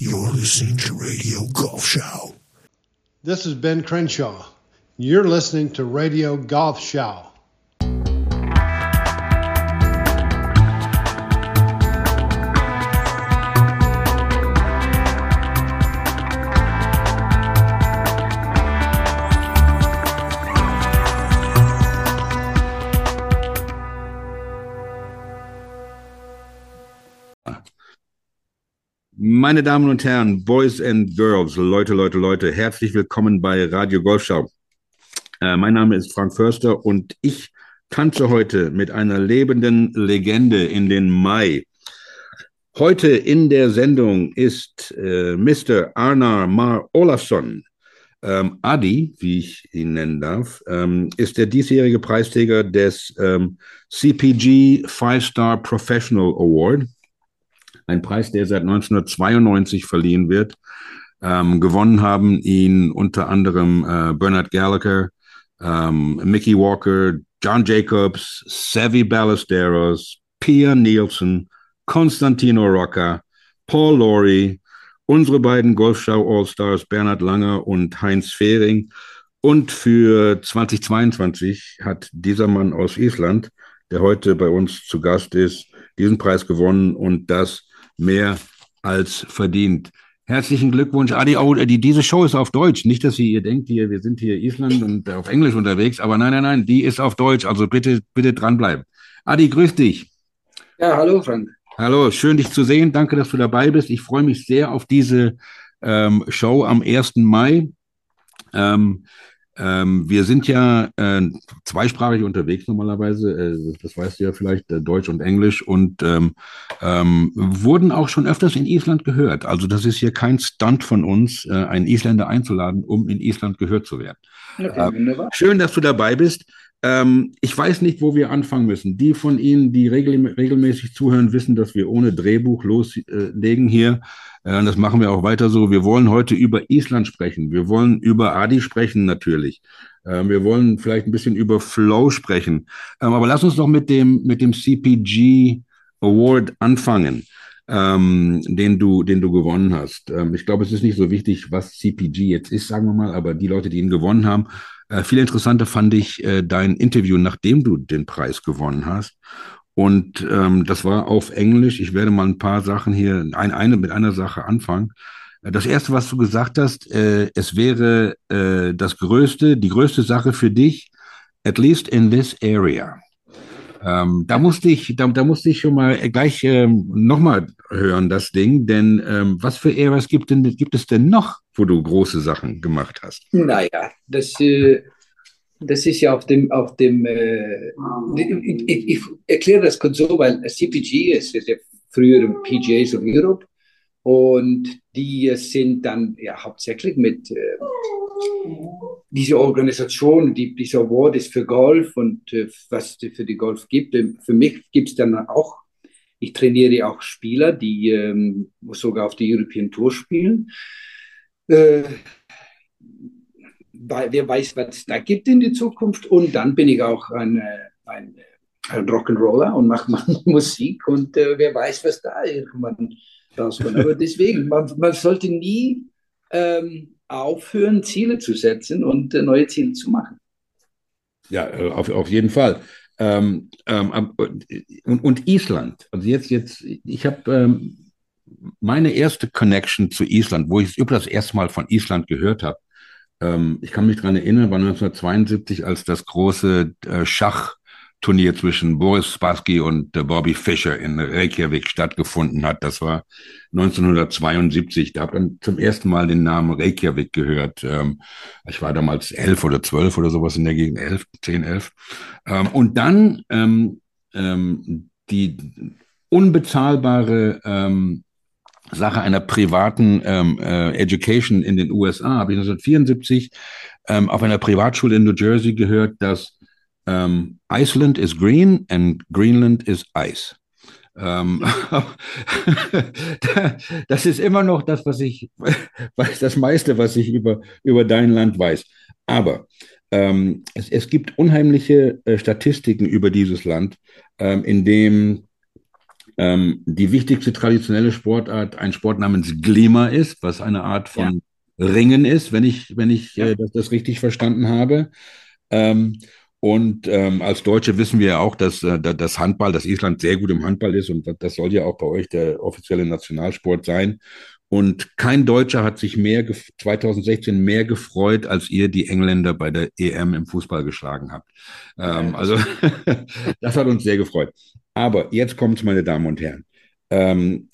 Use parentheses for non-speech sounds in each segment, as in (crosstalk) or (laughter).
You're listening to Radio Golf Show. This is Ben Crenshaw. You're listening to Radio Golf Show. Meine Damen und Herren, Boys and Girls, Leute, Leute, Leute, herzlich willkommen bei Radio Golfschau. Äh, mein Name ist Frank Förster und ich tanze heute mit einer lebenden Legende in den Mai. Heute in der Sendung ist äh, Mr. Arnar Mar Olafsson. Ähm, Adi, wie ich ihn nennen darf, ähm, ist der diesjährige Preisträger des ähm, CPG Five Star Professional Award ein Preis, der seit 1992 verliehen wird. Ähm, gewonnen haben ihn unter anderem äh, Bernard Gallagher, ähm, Mickey Walker, John Jacobs, Savvy Ballesteros, Pia Nielsen, Constantino Rocca, Paul Laurie, unsere beiden Golfschau All-Stars Bernhard Langer und Heinz Fehring. Und für 2022 hat dieser Mann aus Island, der heute bei uns zu Gast ist, diesen Preis gewonnen und das mehr als verdient. Herzlichen Glückwunsch, Adi. Oh, die, diese Show ist auf Deutsch. Nicht, dass ihr denkt, hier, wir sind hier Island und auf Englisch unterwegs, aber nein, nein, nein, die ist auf Deutsch. Also bitte, bitte dranbleiben. Adi, grüß dich. Ja, hallo, Frank. Hallo, schön dich zu sehen. Danke, dass du dabei bist. Ich freue mich sehr auf diese ähm, Show am 1. Mai. Ähm, ähm, wir sind ja äh, zweisprachig unterwegs normalerweise, äh, das weißt du ja vielleicht, äh, Deutsch und Englisch und ähm, ähm, wurden auch schon öfters in Island gehört. Also das ist hier kein Stunt von uns, äh, einen Isländer einzuladen, um in Island gehört zu werden. Okay, äh, schön, dass du dabei bist. Ähm, ich weiß nicht, wo wir anfangen müssen. Die von Ihnen, die regel regelmäßig zuhören, wissen, dass wir ohne Drehbuch loslegen hier. Äh, das machen wir auch weiter so. Wir wollen heute über Island sprechen. Wir wollen über Adi sprechen natürlich. Äh, wir wollen vielleicht ein bisschen über Flow sprechen. Ähm, aber lass uns doch mit dem, mit dem CPG Award anfangen. Ähm, den du, den du gewonnen hast. Ähm, ich glaube, es ist nicht so wichtig, was CPG jetzt ist, sagen wir mal, aber die Leute, die ihn gewonnen haben, äh, viel interessanter fand ich äh, dein Interview, nachdem du den Preis gewonnen hast. Und ähm, das war auf Englisch. Ich werde mal ein paar Sachen hier, ein, eine mit einer Sache anfangen. Äh, das erste, was du gesagt hast, äh, es wäre äh, das größte, die größte Sache für dich, at least in this area. Ähm, da musste ich, da, da musste ich schon mal gleich ähm, nochmal hören, das Ding, denn ähm, was für Areas gibt, denn, gibt es denn noch, wo du große Sachen gemacht hast? Naja, das, äh, das ist ja auf dem, auf dem äh, ich, ich, erkläre das kurz so, weil CPG ist, ist ja früher PGAs of Europe und die sind dann ja hauptsächlich mit äh, diese Organisation, die, dieser Award ist für Golf und äh, was für die Golf gibt. Ähm, für mich gibt es dann auch, ich trainiere auch Spieler, die ähm, sogar auf die European Tour spielen. Äh, wer weiß, was es da gibt in die Zukunft. Und dann bin ich auch ein, ein, ein Rock'n'Roller und mache (laughs) Musik und äh, wer weiß, was da irgendwann rauskommt. Aber deswegen, man, man sollte nie ähm, aufhören, Ziele zu setzen und äh, neue Ziele zu machen. Ja, äh, auf, auf jeden Fall. Ähm, ähm, und, und, Island. Also jetzt, jetzt, ich habe ähm, meine erste Connection zu Island, wo ich über das erste Mal von Island gehört habe. Ähm, ich kann mich daran erinnern, war 1972, als das große äh, Schach Turnier zwischen Boris Spassky und äh, Bobby Fischer in Reykjavik stattgefunden hat. Das war 1972. Da habe ich dann zum ersten Mal den Namen Reykjavik gehört. Ähm, ich war damals elf oder zwölf oder sowas in der Gegend, elf, zehn, elf. Ähm, und dann ähm, ähm die unbezahlbare ähm, Sache einer privaten ähm, äh, Education in den USA habe ich 1974 auf einer Privatschule in New Jersey gehört, dass ähm, Iceland is green and Greenland is ice. Um, (laughs) das ist immer noch das, was ich (laughs) weiß, das meiste, was ich über, über dein Land weiß. Aber ähm, es, es, gibt unheimliche äh, Statistiken über dieses Land, ähm, in dem ähm, die wichtigste traditionelle Sportart ein Sport namens Glima ist, was eine Art von ja. Ringen ist, wenn ich, wenn ich äh, das, das, richtig verstanden habe. Ähm, und ähm, als Deutsche wissen wir ja auch, dass äh, das Handball, dass Island sehr gut im Handball ist und das soll ja auch bei euch der offizielle Nationalsport sein. Und kein Deutscher hat sich mehr 2016 mehr gefreut, als ihr die Engländer bei der EM im Fußball geschlagen habt. Ähm, also (laughs) das hat uns sehr gefreut. Aber jetzt kommt's, meine Damen und Herren. Ähm,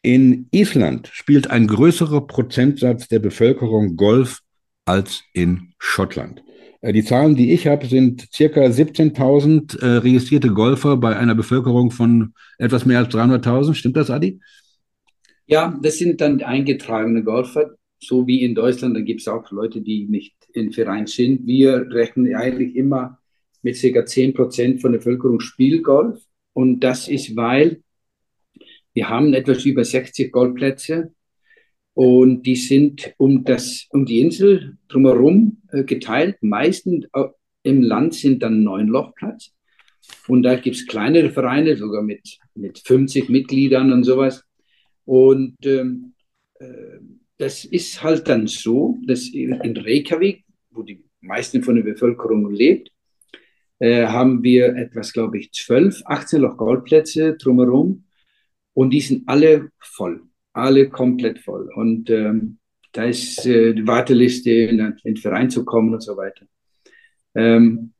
in Island spielt ein größerer Prozentsatz der Bevölkerung Golf als in Schottland. Äh, die Zahlen, die ich habe, sind circa 17.000 äh, registrierte Golfer bei einer Bevölkerung von etwas mehr als 300.000. Stimmt das, Adi? Ja, das sind dann eingetragene Golfer, so wie in Deutschland. Da gibt es auch Leute, die nicht im Verein sind. Wir rechnen eigentlich immer mit ca. 10 Prozent von der Bevölkerung Spielgolf. Und das ist, weil wir haben etwas über 60 Golfplätze und die sind um, das, um die Insel drumherum äh, geteilt. Meistens äh, im Land sind dann neun Lochplatz. Und da gibt es kleinere Vereine, sogar mit, mit 50 Mitgliedern und sowas. Und ähm, äh, das ist halt dann so, dass in Reykjavik, wo die meisten von der Bevölkerung lebt, äh, haben wir etwas, glaube ich, 12, 18 Loch Goldplätze drumherum und die sind alle voll, alle komplett voll. Und ähm, da ist äh, die Warteliste, in, den Verein zu kommen und so weiter. Ähm,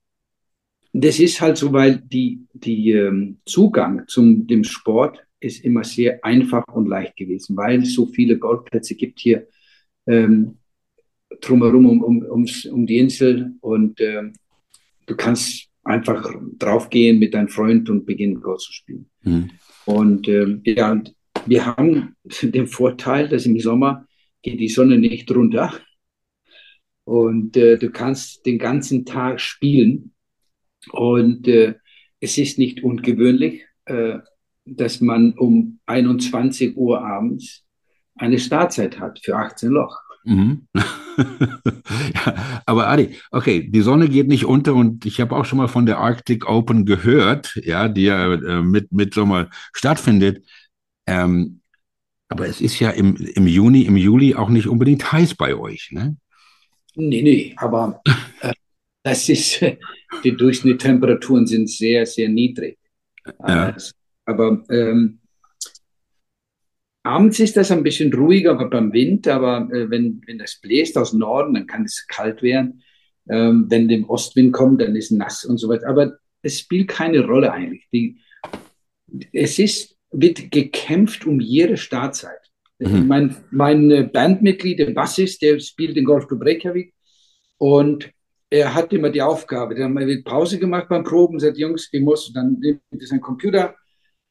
das ist halt so, weil die, die ähm, Zugang zum dem Sport ist immer sehr einfach und leicht gewesen, weil es so viele Golfplätze gibt hier ähm, drumherum um, um, ums, um die Insel und ähm, du kannst einfach draufgehen mit deinem Freund und beginnen Golf zu spielen. Mhm. Und ähm, ja, wir haben den Vorteil, dass im Sommer geht die Sonne nicht runter und äh, du kannst den ganzen Tag spielen und äh, es ist nicht ungewöhnlich. Äh, dass man um 21 Uhr abends eine Startzeit hat für 18 Loch. Mhm. (laughs) ja, aber Adi, okay, die Sonne geht nicht unter und ich habe auch schon mal von der Arctic Open gehört, ja, die ja äh, mit, mit Sommer stattfindet. Ähm, aber es ist ja im, im Juni, im Juli auch nicht unbedingt heiß bei euch, ne? Nee, nee, aber (laughs) äh, das ist, (laughs) die Durchschnittstemperaturen sind sehr, sehr niedrig. Ja. Aber ähm, abends ist das ein bisschen ruhiger beim Wind, aber äh, wenn, wenn das bläst aus Norden, dann kann es kalt werden. Ähm, wenn der Ostwind kommt, dann ist es nass und so weiter. Aber es spielt keine Rolle eigentlich. Die, es ist, wird gekämpft um jede Startzeit. Mhm. Mein, mein äh, Bandmitglied, der Bassist, der spielt in Golfclub Reykjavik und er hat immer die Aufgabe, dann haben wir Pause gemacht beim Proben, sagt, Jungs, ich muss, dann nimmt er seinen Computer,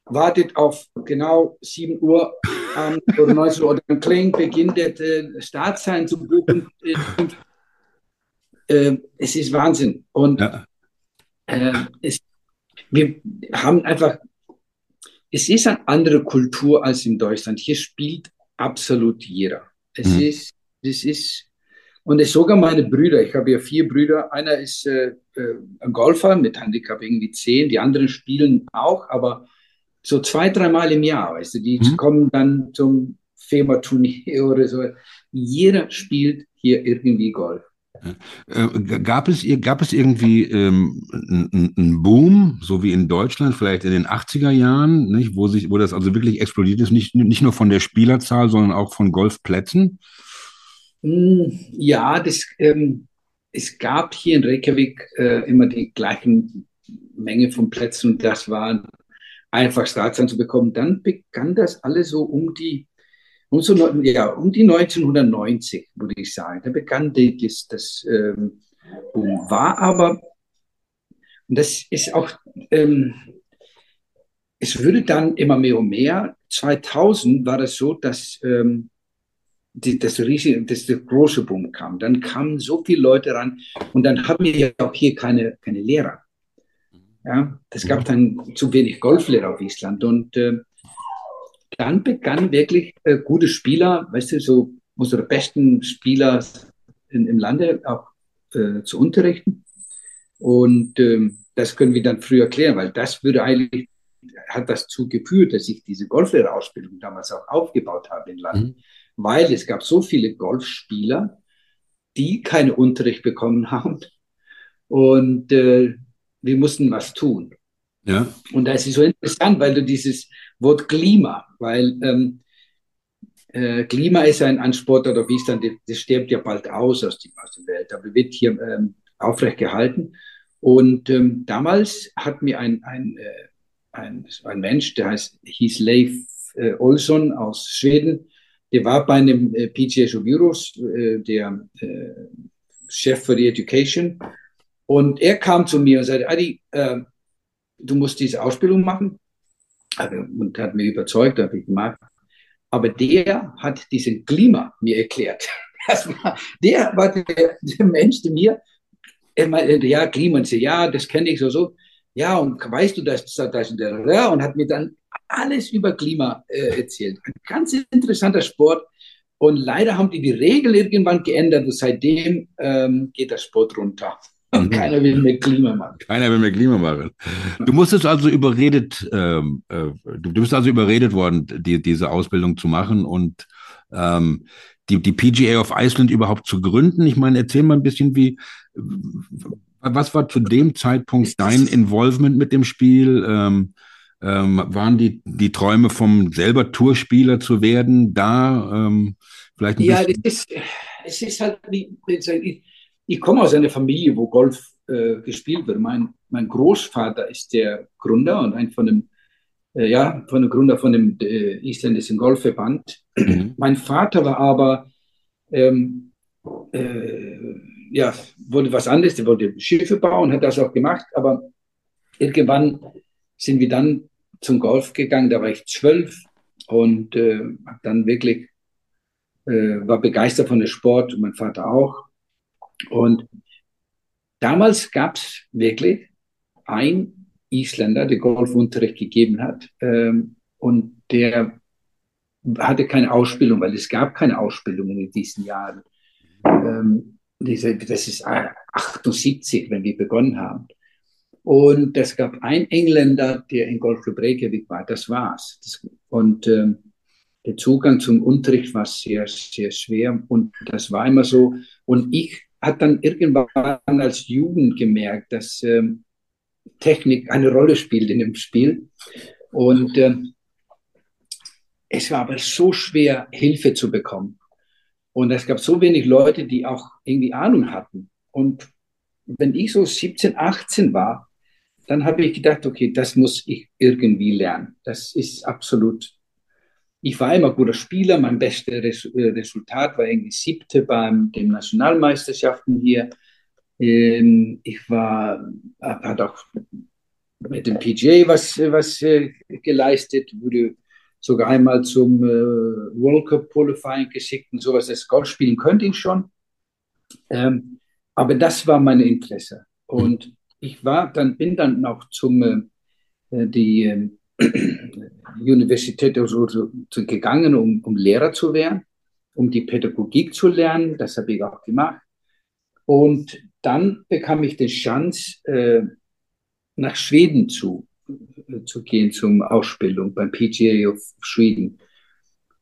wartet auf genau 7 Uhr ähm, oder 19 Uhr, dann klingt, beginnt der äh, Startzeit zu buchen. Äh, es ist Wahnsinn. Und ja. äh, es, wir haben einfach, es ist eine andere Kultur als in Deutschland. Hier spielt absolut jeder. Es mhm. ist, es ist, und es sogar meine Brüder, ich habe ja vier Brüder, einer ist äh, äh ein Golfer mit Handicap irgendwie 10, die anderen spielen auch, aber so zwei, dreimal im Jahr, weißt du, die mhm. kommen dann zum FEMA-Turnier (laughs) oder so. Jeder spielt hier irgendwie Golf. Äh, gab, es, gab es irgendwie ähm, einen Boom, so wie in Deutschland, vielleicht in den 80er Jahren, nicht, wo, sich, wo das also wirklich explodiert ist, nicht, nicht nur von der Spielerzahl, sondern auch von Golfplätzen? Hm, ja, das, ähm, es gab hier in Reykjavik äh, immer die gleichen Menge von Plätzen und das waren einfach Startzahlen zu bekommen. Dann begann das alles so um die, um, so, ja, um die 1990, würde ich sagen. Da begann das, das ähm, Boom. War aber, und das ist auch, ähm, es würde dann immer mehr und mehr. 2000 war das so, dass ähm, die, das riesige, das der große Boom kam. Dann kamen so viele Leute ran und dann haben wir ja auch hier keine, keine Lehrer. Ja, es gab dann zu wenig Golflehrer auf Island und äh, dann begann wirklich äh, gute Spieler, weißt du, so unsere besten Spieler in, im Lande auch äh, zu unterrichten. Und ähm, das können wir dann früh erklären, weil das würde eigentlich hat das dazu geführt, dass ich diese Golflehrerausbildung damals auch aufgebaut habe in Land, mhm. weil es gab so viele Golfspieler, die keinen Unterricht bekommen (laughs) haben und äh, wir mussten was tun. Ja. Und das ist so interessant, weil du dieses Wort Klima, weil ähm, äh, Klima ist ein, ein Sportart auf Island, das stirbt ja bald aus aus, die, aus der Welt, aber wird hier ähm, aufrecht gehalten. Und ähm, damals hat mir ein, ein, äh, ein, ein Mensch, der heißt, hieß Leif äh, Olsson aus Schweden, der war bei einem äh, PGA Bureaus, äh, der äh, Chef für die Education. Und er kam zu mir und sagte, Adi, äh, du musst diese Ausbildung machen. Und hat mich überzeugt, habe ich gemacht. Aber der hat diesen Klima mir erklärt. (laughs) War, der war der, der, Mensch, der mir, ja, Klima, und so, ja, das kenne ich so, so. Ja, und weißt du, das, das, das, das, und hat mir dann alles über Klima äh, erzählt. Ein ganz interessanter Sport. Und leider haben die die Regel irgendwann geändert und seitdem ähm, geht der Sport runter. Und (laughs) keiner will mehr Klima machen. Keiner will mehr Klima machen. Du musstest also überredet, ähm, äh, du bist also überredet worden, die, diese Ausbildung zu machen und ähm, die, die PGA of Iceland überhaupt zu gründen. Ich meine, erzähl mal ein bisschen, wie, was war zu dem Zeitpunkt dein Involvement mit dem Spiel? Ähm, ähm, waren die, die Träume vom selber Tourspieler zu werden da? Ähm, vielleicht ein ja, bisschen? es ist, es ist halt, wie, ich komme aus einer Familie, wo Golf äh, gespielt wird. Mein, mein Großvater ist der Gründer und ein von dem, äh, ja, von dem Gründer von dem äh, isländischen Golfverband. Mhm. Mein Vater war aber, ähm, äh, ja, wollte was anderes, der wollte Schiffe bauen, hat das auch gemacht, aber irgendwann sind wir dann zum Golf gegangen, da war ich zwölf und äh, dann wirklich äh, war begeistert von dem Sport, mein Vater auch. Und damals gab es wirklich ein Isländer, der Golfunterricht gegeben hat. Ähm, und der hatte keine Ausbildung, weil es gab keine Ausbildung in diesen Jahren. Ähm, das ist 78, wenn wir begonnen haben. Und es gab einen Engländer, der in Golfclub Reykjavik war. Das war's. Das, und ähm, der Zugang zum Unterricht war sehr, sehr schwer. Und das war immer so. Und ich hat dann irgendwann als Jugend gemerkt, dass ähm, Technik eine Rolle spielt in dem Spiel. Und ähm, es war aber so schwer, Hilfe zu bekommen. Und es gab so wenig Leute, die auch irgendwie Ahnung hatten. Und wenn ich so 17, 18 war, dann habe ich gedacht, okay, das muss ich irgendwie lernen. Das ist absolut ich war immer guter Spieler. Mein bestes äh, Resultat war irgendwie siebte beim den Nationalmeisterschaften hier. Ähm, ich war, hat auch mit dem PGA was, was äh, geleistet, wurde sogar einmal zum äh, World Cup Qualifying geschickt und sowas. Das Golf spielen könnte ich schon. Ähm, aber das war mein Interesse. Und ich war dann, bin dann noch zum, die, ähm, Universität also, gegangen, um, um Lehrer zu werden, um die Pädagogik zu lernen. Das habe ich auch gemacht. Und dann bekam ich die Chance, äh, nach Schweden zu, äh, zu gehen zum Ausbildung beim PGA of Schweden.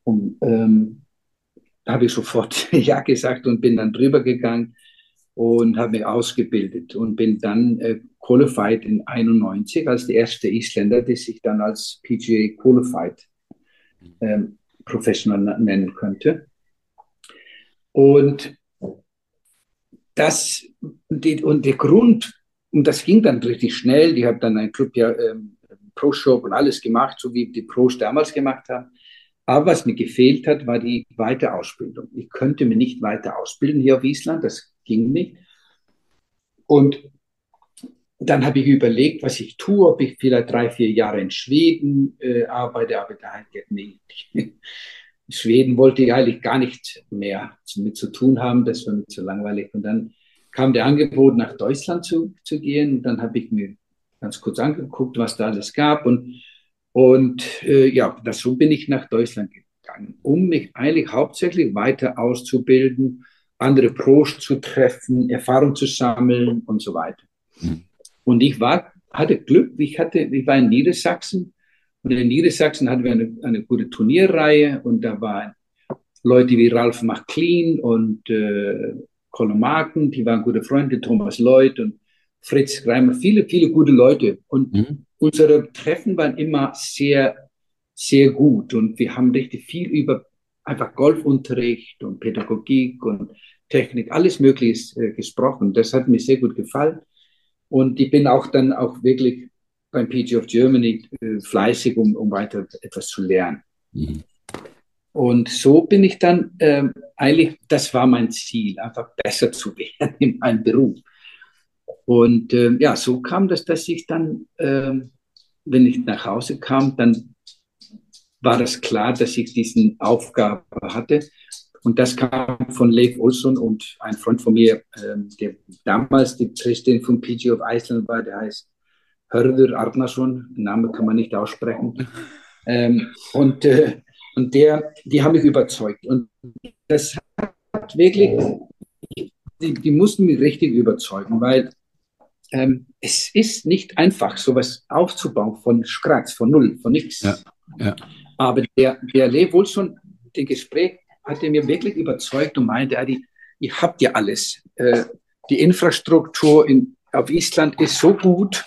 Und ähm, da habe ich sofort (laughs) Ja gesagt und bin dann drüber gegangen und habe mich ausgebildet und bin dann äh, qualified in 91 als der erste Isländer, der sich dann als PGA Qualified ähm, Professional nennen könnte. Und das die, und der Grund, und das ging dann richtig schnell, die haben dann ein Club ja ähm, Pro Shop und alles gemacht, so wie die Pros damals gemacht haben. Aber was mir gefehlt hat, war die Weiterausbildung. Ich könnte mir nicht weiter ausbilden hier auf Island, das ging nicht. Und dann habe ich überlegt, was ich tue, ob ich vielleicht drei, vier Jahre in Schweden äh, arbeite, aber da halt nee. (laughs) In Schweden wollte ich eigentlich gar nicht mehr mit zu tun haben, das war mir zu langweilig. Und dann kam der Angebot, nach Deutschland zu, zu gehen. Und dann habe ich mir ganz kurz angeguckt, was da alles gab. Und, und äh, ja, das, so bin ich nach Deutschland gegangen, um mich eigentlich hauptsächlich weiter auszubilden, andere Pros zu treffen, Erfahrung zu sammeln und so weiter. Mhm. Und ich war, hatte Glück, ich, hatte, ich war in Niedersachsen Und in Niedersachsen hatten wir eine, eine gute Turnierreihe und da waren Leute wie Ralph McLean und äh, Colin Marken, die waren gute Freunde, Thomas Lloyd und Fritz Reimer, viele, viele gute Leute. Und mhm. unsere Treffen waren immer sehr, sehr gut und wir haben richtig viel über einfach Golfunterricht und Pädagogik und Technik, alles Mögliche äh, gesprochen. Das hat mir sehr gut gefallen. Und ich bin auch dann auch wirklich beim PG of Germany äh, fleißig, um, um weiter etwas zu lernen. Mhm. Und so bin ich dann ähm, eigentlich, das war mein Ziel, einfach besser zu (laughs) werden in meinem Beruf. Und ähm, ja, so kam das, dass ich dann, ähm, wenn ich nach Hause kam, dann war das klar, dass ich diesen Aufgabe hatte. Und das kam von Leif Olsson und ein Freund von mir, ähm, der damals die Präsident von PG of Iceland war, der heißt Hörður Arnason, den Namen kann man nicht aussprechen. (laughs) Ähm, und äh, und der, die haben mich überzeugt. Und das hat wirklich, die, die mussten mich richtig überzeugen, weil ähm, es ist nicht einfach, sowas aufzubauen von Scratch, von Null, von nichts. Ja, ja. Aber der, der Lev Olsson, das Gespräch hat er mir wirklich überzeugt und meinte, Adi, ihr habt ja alles. Äh, die Infrastruktur in, auf Island ist so gut,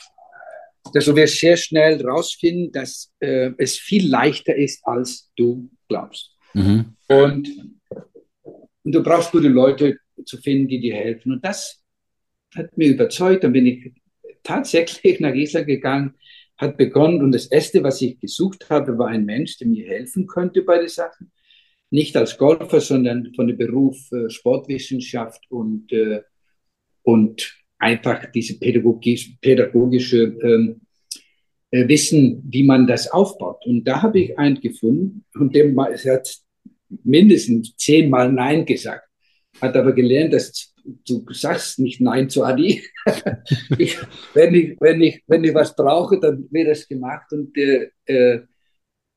dass wir sehr schnell rausfinden, dass äh, es viel leichter ist, als du glaubst. Mhm. Und, und du brauchst gute Leute zu finden, die dir helfen. Und das hat mir überzeugt. Dann bin ich tatsächlich (laughs) nach Island gegangen, hat begonnen und das Erste, was ich gesucht habe, war ein Mensch, der mir helfen könnte bei den Sachen. Nicht als Golfer, sondern von dem Beruf äh, Sportwissenschaft und, äh, und einfach diese pädagogische, pädagogische ähm, äh, Wissen, wie man das aufbaut. Und da habe ich einen gefunden und dem hat mindestens zehnmal Nein gesagt, hat aber gelernt, dass du sagst nicht Nein zu Adi. (laughs) ich, wenn, ich, wenn, ich, wenn ich was brauche, dann wird das gemacht und äh,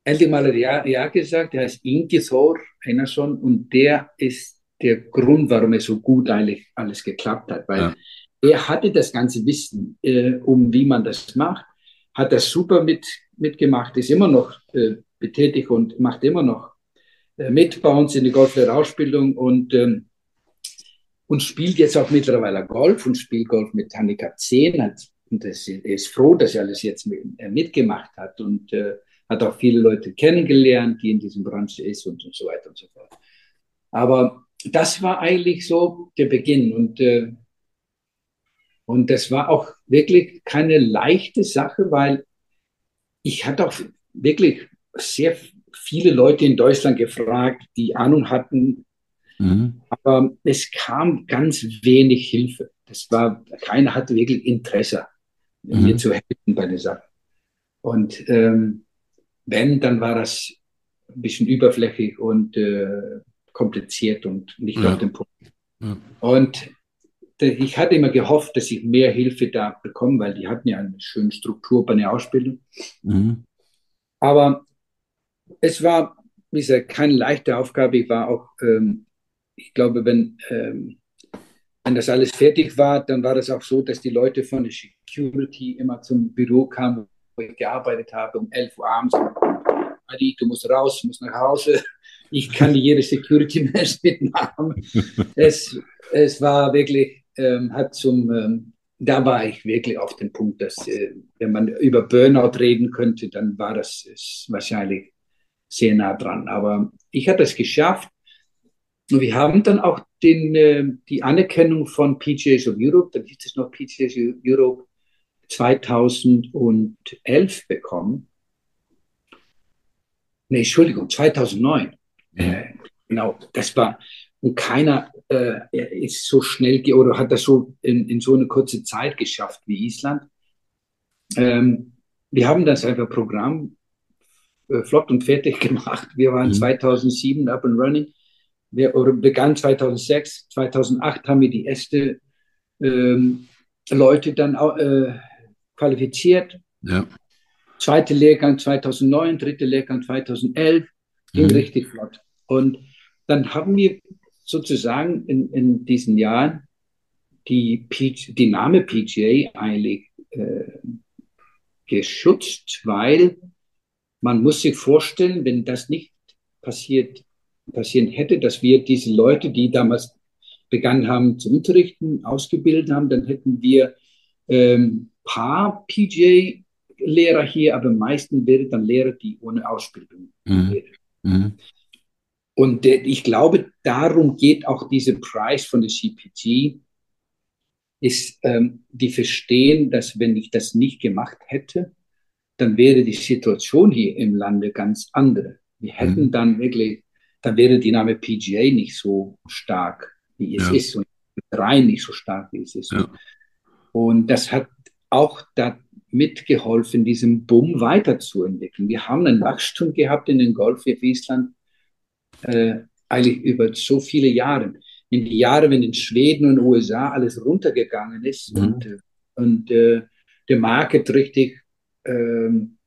endlich mal hat ja, ja gesagt, er heißt Inge Thor Einarsson und der ist der Grund, warum es so gut eigentlich alles geklappt hat, weil ja er hatte das ganze Wissen, äh, um wie man das macht, hat das super mit, mitgemacht, ist immer noch äh, betätigt und macht immer noch äh, mit bei uns in der Golflehrausbildung und, ähm, und spielt jetzt auch mittlerweile Golf und spielt Golf mit Handicap 10. Hat, und das, er ist froh, dass er alles jetzt mit, äh, mitgemacht hat und äh, hat auch viele Leute kennengelernt, die in diesem Branche ist und, und so weiter und so fort. Aber das war eigentlich so der Beginn und äh, und das war auch wirklich keine leichte Sache, weil ich hatte auch wirklich sehr viele Leute in Deutschland gefragt, die Ahnung hatten, mhm. aber es kam ganz wenig Hilfe. Das war, keiner hatte wirklich Interesse, mhm. mir zu helfen bei der Sache. Und ähm, wenn, dann war das ein bisschen überflächig und äh, kompliziert und nicht ja. auf den Punkt. Ja. Und ich hatte immer gehofft, dass ich mehr Hilfe da bekomme, weil die hatten ja eine schöne Struktur bei der Ausbildung. Mhm. Aber es war, wie gesagt, keine leichte Aufgabe. Ich war auch, ähm, ich glaube, wenn, ähm, wenn das alles fertig war, dann war das auch so, dass die Leute von der Security immer zum Büro kamen, wo ich gearbeitet habe, um 11 Uhr abends. Adi, du musst raus, du musst nach Hause. Ich kann jede Security-Mensch (laughs) mitmachen. es, es war wirklich ähm, hat zum, ähm, da war ich wirklich auf dem Punkt, dass äh, wenn man über Burnout reden könnte, dann war das wahrscheinlich sehr nah dran. Aber ich habe es geschafft. Und wir haben dann auch den, äh, die Anerkennung von PGAs of Europe, dann hieß es noch PGAs of Europe 2011 bekommen. Nee, Entschuldigung, 2009. Ja. Äh, genau, das war, und keiner äh, ist so schnell oder hat das so in, in so eine kurze Zeit geschafft wie Island. Ähm, wir haben das einfach Programm äh, flott und fertig (laughs) gemacht. Wir waren mhm. 2007 up and running. Wir oder begann 2006, 2008 haben wir die erste ähm, Leute dann äh, qualifiziert. Ja. Zweite Lehrgang 2009, dritte Lehrgang 2011, ging mhm. richtig flott. Und dann haben wir sozusagen in, in diesen Jahren die, die Name PGA eigentlich äh, geschützt, weil man muss sich vorstellen, wenn das nicht passiert, passieren hätte, dass wir diese Leute, die damals begann haben zu unterrichten, ausgebildet haben, dann hätten wir ähm, paar PJ-Lehrer hier, aber meistens wären dann Lehrer, die ohne Ausbildung mhm. wären. Mhm. Und äh, ich glaube, darum geht auch dieser Preis von der CPG, ist, ähm, die verstehen, dass wenn ich das nicht gemacht hätte, dann wäre die Situation hier im Lande ganz andere. Wir hätten mhm. dann wirklich, dann wäre die Name PGA nicht so stark, wie es ja. ist und rein nicht so stark, wie es ist. Ja. Und das hat auch da mitgeholfen, diesen Boom weiterzuentwickeln. Wir haben ein Wachstum gehabt in den Golf für Island äh, eigentlich über so viele Jahre. In die Jahre, wenn in Schweden und USA alles runtergegangen ist mhm. und, äh, und äh, der Market richtig, ähm,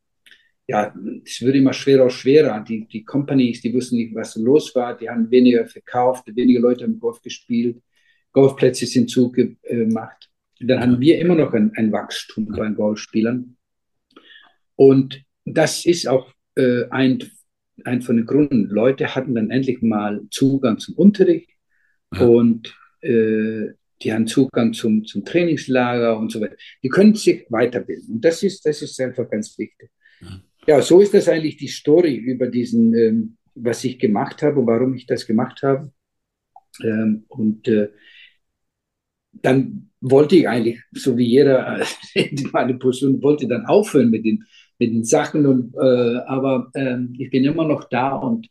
ja, es wird immer schwerer und schwerer. Die, die Companies, die wussten nicht, was los war, die haben weniger verkauft, weniger Leute haben Golf gespielt, Golfplätze sind zugemacht. Dann haben wir immer noch ein, ein Wachstum bei Golfspielern. Und das ist auch äh, ein ein von den Gründen. Leute hatten dann endlich mal Zugang zum Unterricht ja. und äh, die haben Zugang zum, zum Trainingslager und so weiter. Die können sich weiterbilden. Und das ist, das ist einfach ganz wichtig. Ja, ja so ist das eigentlich die Story über diesen, ähm, was ich gemacht habe und warum ich das gemacht habe. Ähm, und äh, dann wollte ich eigentlich, so wie jeder (laughs) in meiner Position, wollte dann aufhören mit den mit den Sachen. Und, äh, aber äh, ich bin immer noch da und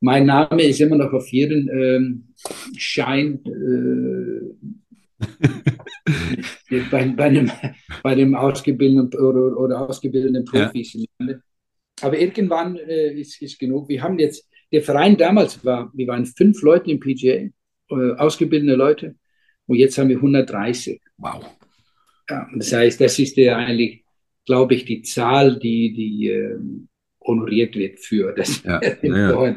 mein Name ist immer noch auf jedem ähm, Schein äh, (laughs) bei, bei, einem, bei dem ausgebildeten oder, oder ausgebildeten Profis. Ja. Aber irgendwann äh, ist, ist genug. Wir haben jetzt, der Verein damals war, wir waren fünf Leute im PGA, äh, ausgebildete Leute, und jetzt haben wir 130. Wow. Ja, das heißt, das ist der eigentlich glaube ich, die Zahl, die, die äh, honoriert wird für das. Ja, (laughs) ja.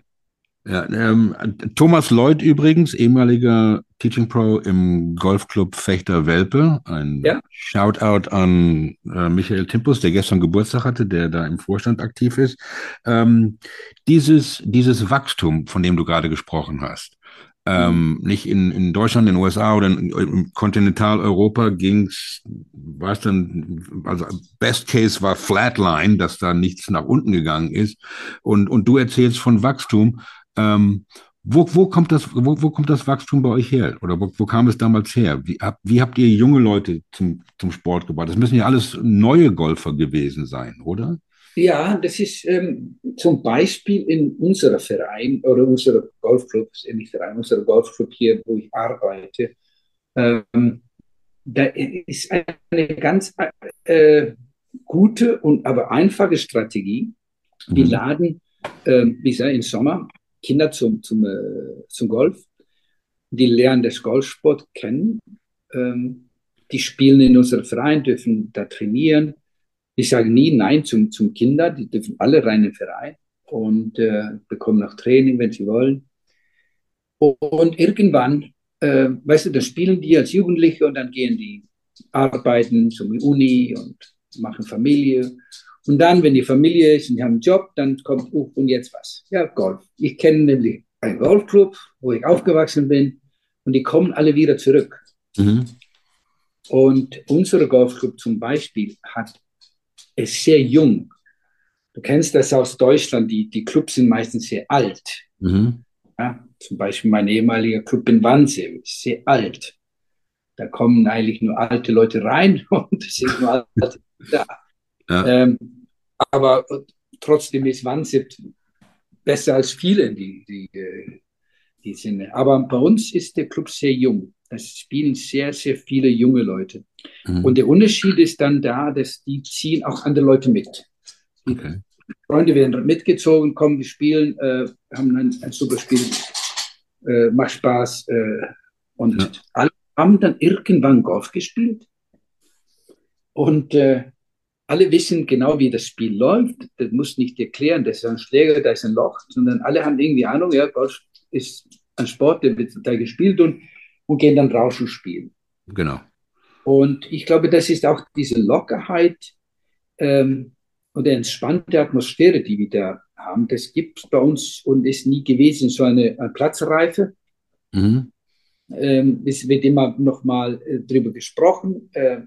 ja ähm, Thomas Lloyd übrigens, ehemaliger Teaching Pro im Golfclub Fechter Welpe. Ein ja. Shoutout an äh, Michael Timpus, der gestern Geburtstag hatte, der da im Vorstand aktiv ist. Ähm, dieses, dieses Wachstum, von dem du gerade gesprochen hast, ähm, nicht in, in Deutschland, in den USA oder in, in Kontinentaleuropa ging's, war es dann, also Best Case war Flatline, dass da nichts nach unten gegangen ist. Und, und du erzählst von Wachstum. Ähm, wo, wo, kommt das, wo, wo kommt das Wachstum bei euch her? Oder wo, wo kam es damals her? Wie, hab, wie habt ihr junge Leute zum, zum Sport gebracht? Das müssen ja alles neue Golfer gewesen sein, oder? Ja, das ist ähm, zum Beispiel in unserem Verein oder unserer Golfclub, nicht Verein, unserer Golfclub hier, wo ich arbeite, ähm, da ist eine ganz äh, gute und aber einfache Strategie. Wir mhm. laden, äh, wie gesagt, im Sommer Kinder zum, zum, äh, zum Golf. Die lernen das Golfsport kennen. Ähm, die spielen in unserem Verein, dürfen da trainieren ich sage nie Nein zum, zum Kinder, die dürfen alle rein in den Verein und äh, bekommen auch Training, wenn sie wollen. Und irgendwann, äh, weißt du, dann spielen die als Jugendliche und dann gehen die arbeiten zum Uni und machen Familie. Und dann, wenn die Familie ist und die haben einen Job, dann kommt, uh, und jetzt was? Ja, Golf. Ich kenne nämlich einen Golfclub, wo ich aufgewachsen bin, und die kommen alle wieder zurück. Mhm. Und unser Golfclub zum Beispiel hat ist sehr jung. Du kennst das aus Deutschland, die, die Clubs sind meistens sehr alt. Mhm. Ja, zum Beispiel mein ehemaliger Club in Wannsee ist sehr alt. Da kommen eigentlich nur alte Leute rein (laughs) und es sind nur alte da. Ja. Ähm, aber trotzdem ist Wannsee besser als viele, die, die, äh, die sind. Aber bei uns ist der Club sehr jung. Es spielen sehr, sehr viele junge Leute. Mhm. Und der Unterschied ist dann da, dass die ziehen auch andere Leute mit. Okay. Freunde werden mitgezogen, kommen, die spielen, äh, haben ein, ein super Spiel, äh, macht Spaß. Äh, und ja. alle haben dann irgendwann Golf gespielt. Und äh, alle wissen genau, wie das Spiel läuft. Das muss nicht erklären, das ist ein Schläger, da ist ein Loch, sondern alle haben irgendwie Ahnung, ja, Golf ist ein Sport, der wird da gespielt und und gehen dann draußen spielen. Genau. Und ich glaube, das ist auch diese Lockerheit ähm, oder entspannte Atmosphäre, die wir da haben, das gibt es bei uns und ist nie gewesen, so eine, eine Platzreife. Mhm. Ähm, es wird immer noch mal äh, drüber gesprochen, äh,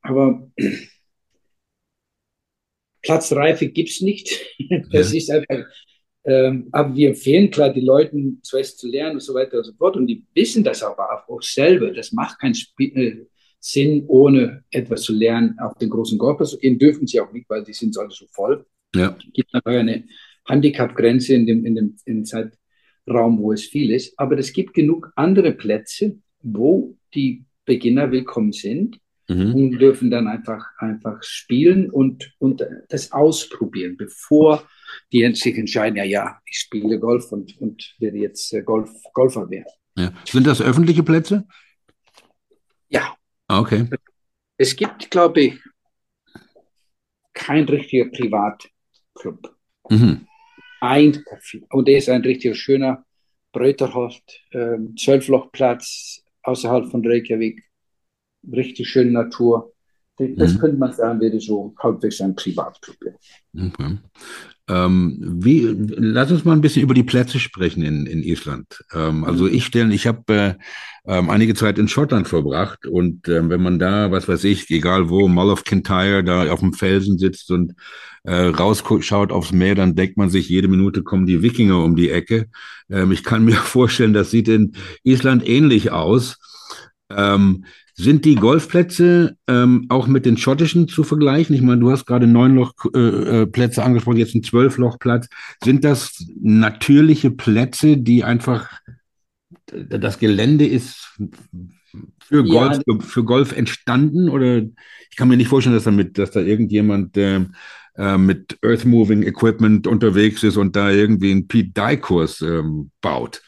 aber (clears throat) Platzreife gibt es nicht. (laughs) das Ja. ist einfach, ähm, aber wir empfehlen klar, die Leuten zuerst zu lernen und so weiter und so fort. Und die wissen das aber auch selber. Das macht keinen Sp äh, Sinn, ohne etwas zu lernen, auf den großen zu gehen. Dürfen sie auch nicht, weil die sind alle so voll. Ja. Es gibt einfach eine Handicap-Grenze in dem, in dem, in dem Zeitraum, wo es viel ist. Aber es gibt genug andere Plätze, wo die Beginner willkommen sind Mhm. und dürfen dann einfach, einfach spielen und, und das ausprobieren, bevor die sich entscheiden, ja, ja, ich spiele Golf und, und werde jetzt äh, Golf, Golfer werden. Ja. Sind das öffentliche Plätze? Ja, Ah, Okay. es gibt, glaube ich, kein richtiger Privatclub. Mhm. Ein Café. Und der ist ein richtig schöner Bröterholt, ähm, Zwölflochplatz außerhalb von Reykjavik. Richtig schöne Natur. Das Mhm. könnte man sagen, wäre so halbwegs ein Privatclub. Ja. Okay. Ähm, wie, lass uns mal ein bisschen über die Plätze sprechen in, in Island. Ähm, also ich stelle, ich habe äh, ähm, einige Zeit in Schottland verbracht und ähm, wenn man da, was weiß ich, egal wo, Mull of Kintyre, da auf dem Felsen sitzt und äh, rausschaut aufs Meer, dann denkt man sich, jede Minute kommen die Wikinger um die Ecke. Ähm, ich kann mir (laughs) vorstellen, das sieht in Island ähnlich aus. Ähm, sind die Golfplätze ähm, auch mit den schottischen zu vergleichen? Ich meine, du hast gerade neun Lochplätze äh, Plätze angesprochen, jetzt ein Zwölflochplatz. Sind das natürliche Plätze, die einfach das Gelände ist für Ja. Golf, für Golf entstanden? Oder ich kann mir nicht vorstellen, dass damit, dass da irgendjemand ähm, äh, mit Earth-Moving Equipment unterwegs ist und da irgendwie einen Pete Dye-Kurs ähm, baut.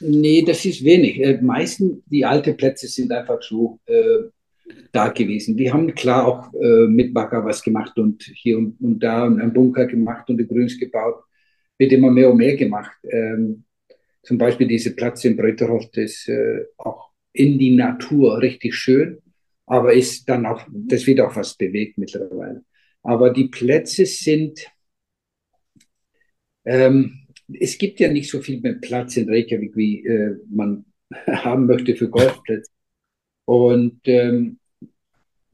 Nee, das ist wenig. Äh, meistens die alten Plätze sind einfach so äh, da gewesen. Die haben klar auch äh, mit Bagger was gemacht und hier und, und da einen Bunker gemacht und die Grüns gebaut. Wird immer mehr und mehr gemacht. Ähm, zum Beispiel diese Platz in Bröterhof ist äh, auch in die Natur richtig schön, aber ist dann auch, das wird auch was bewegt mittlerweile. Aber die Plätze sind, ähm, es gibt ja nicht so viel mehr Platz in Reykjavik, wie äh, man (laughs) haben möchte für Golfplätze. Und ähm,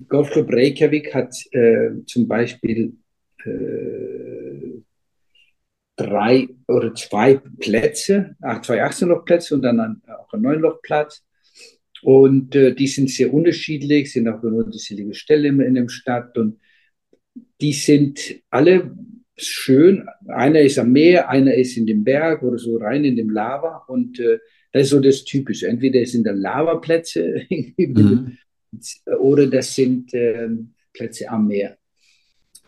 Golfclub Reykjavik hat äh, zum Beispiel äh, drei oder zwei Plätze, ach, zwei 18-Loch-Plätze und dann ein, auch ein 9-Loch-Platz. Und äh, die sind sehr unterschiedlich, sind auch eine unterschiedliche Stelle in, in der Stadt und die sind alle schön. Einer ist am Meer, einer ist in dem Berg oder so rein in dem Lava und äh, das ist so das Typische. Entweder sind da Lavaplätze (laughs) Mhm. oder das sind ähm, Plätze am Meer.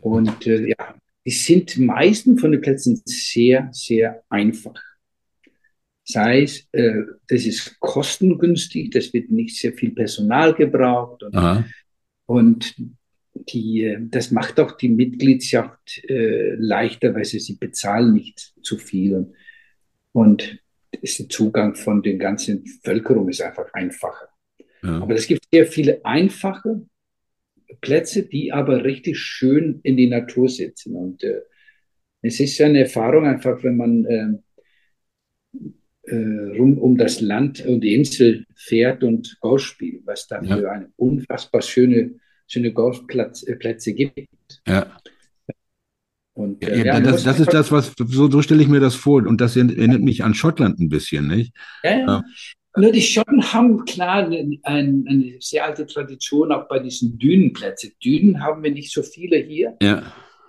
Und äh, ja, die sind meisten von den Plätzen sehr, sehr einfach. Sei es, äh, das ist kostengünstig, das wird nicht sehr viel Personal gebraucht und, und die, das macht auch die Mitgliedschaft äh, leichter, weil sie, sie bezahlen nicht zu viel und, ist der Zugang von den ganzen Bevölkerung ist einfach einfacher. Ja. Aber es gibt sehr viele einfache Plätze, die aber richtig schön in die Natur sitzen. Und äh, es ist ja eine Erfahrung einfach, wenn man äh, äh, rum um das Land und die Insel fährt und Golf spielt, was da Ja. für eine unfassbar schöne, schöne Golfplätze äh, gibt. Ja. Und, Ja, äh, ja, ja, das, das ist das, was, so, so stelle ich mir das vor. Und das erinnert mich an Schottland ein bisschen, nicht? Ja, ja. Nur die Schotten haben klar eine, eine, sehr alte Tradition auch bei diesen Dünenplätzen. Dünen haben wir nicht so viele hier. Ja.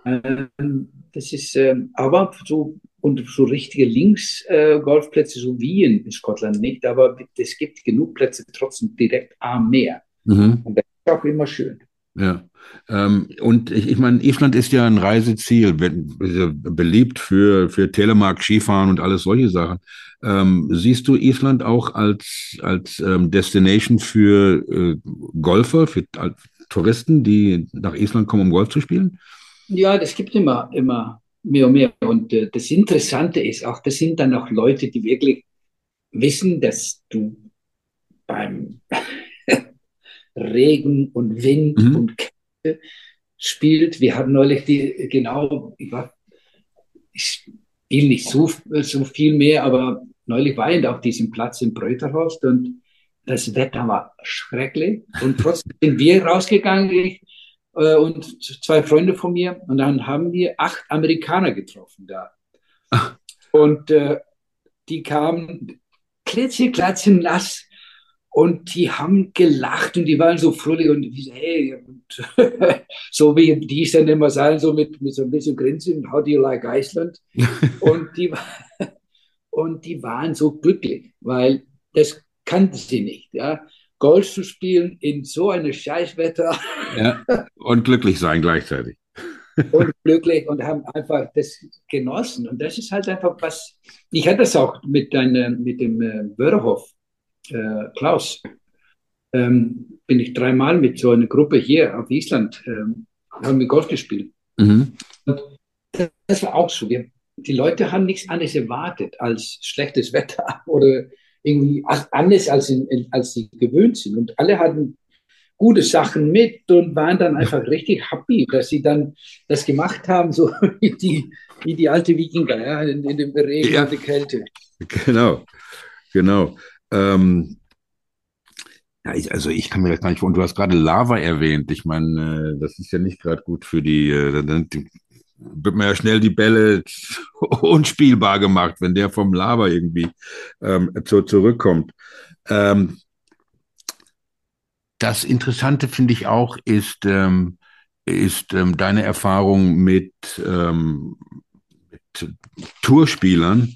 Ähm, das ist ähm, aber so und so richtige Links-Golfplätze, so wie in Schottland nicht, aber es gibt genug Plätze trotzdem direkt am Meer. Mhm. Und das ist auch immer schön. Ja. Ähm, und ich, ich meine, Island ist ja ein Reiseziel, be be- beliebt für, für Telemark, Skifahren und alles solche Sachen. Ähm, siehst du Island auch als, als ähm, Destination für äh, Golfer, für als Touristen, die nach Island kommen, um Golf zu spielen? Ja, das gibt immer, immer mehr und mehr. Und äh, das Interessante ist auch, das sind dann auch Leute, die wirklich wissen, dass du beim Regen und Wind Mhm. und Kälte spielt. Wir haben neulich die, genau, ich war, ich spiele nicht so, so viel mehr, aber neulich war ich auf diesem Platz im Bröterhorst und das Wetter war schrecklich. Und trotzdem sind wir rausgegangen, ich äh, und zwei Freunde von mir. Und dann haben wir acht Amerikaner getroffen da. Und äh, die kamen klitzeklatschen nass und die haben gelacht und die waren so fröhlich und so, hey, und (laughs) so wie die dann immer sagen, so mit, mit so ein bisschen Grinsen, how do you like Iceland? (laughs) und, die, und die waren so glücklich, weil das kannten sie nicht. Ja? Golf zu spielen in so einem Scheißwetter. Ja, und glücklich sein gleichzeitig. (laughs) und glücklich und haben einfach das genossen. Und das ist halt einfach was. Ich hatte das auch mit, deinem, mit dem äh, Wörhoff äh, Klaus, ähm, bin ich dreimal mit so einer Gruppe hier auf Island, ähm, haben wir Golf gespielt. Mhm. Das war auch so. Wir, die Leute haben nichts anderes erwartet als schlechtes Wetter (laughs) oder irgendwie anders als, in, als sie gewöhnt sind. Und alle hatten gute Sachen mit und waren dann einfach richtig happy, dass sie dann das gemacht haben, so (laughs) wie die, wie die alte Wikinger, ja, in, in dem Regen ja. und der Kälte. Genau, genau. Ähm, ja, ich, also ich kann mir das gar nicht und du hast gerade Lava erwähnt. Ich meine, äh, das ist ja nicht gerade gut für die, äh, dann wird man ja schnell die Bälle (laughs) unspielbar gemacht, wenn der vom Lava irgendwie ähm, zu, zurückkommt. Ähm, das Interessante finde ich auch ist, ähm, ist ähm, deine Erfahrung mit, ähm, mit Tourspielern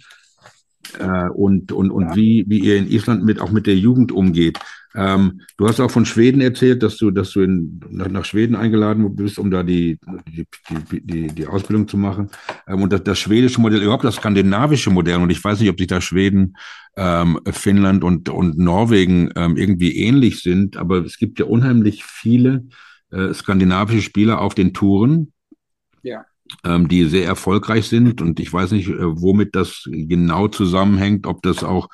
äh, und, und, und ja. wie, wie ihr in Island mit, auch mit der Jugend umgeht. Ähm, du hast auch von Schweden erzählt, dass du, dass du in, nach, nach Schweden eingeladen bist, um da die, die, die, die Ausbildung zu machen. Ähm, und das, das schwedische Modell, überhaupt das skandinavische Modell, und ich weiß nicht, ob sich da Schweden, ähm, Finnland und, und Norwegen ähm, irgendwie ähnlich sind, aber es gibt ja unheimlich viele äh, skandinavische Spieler auf den Touren. Ja ähm, die sehr erfolgreich sind. Und ich weiß nicht, äh, womit das genau zusammenhängt, ob das auch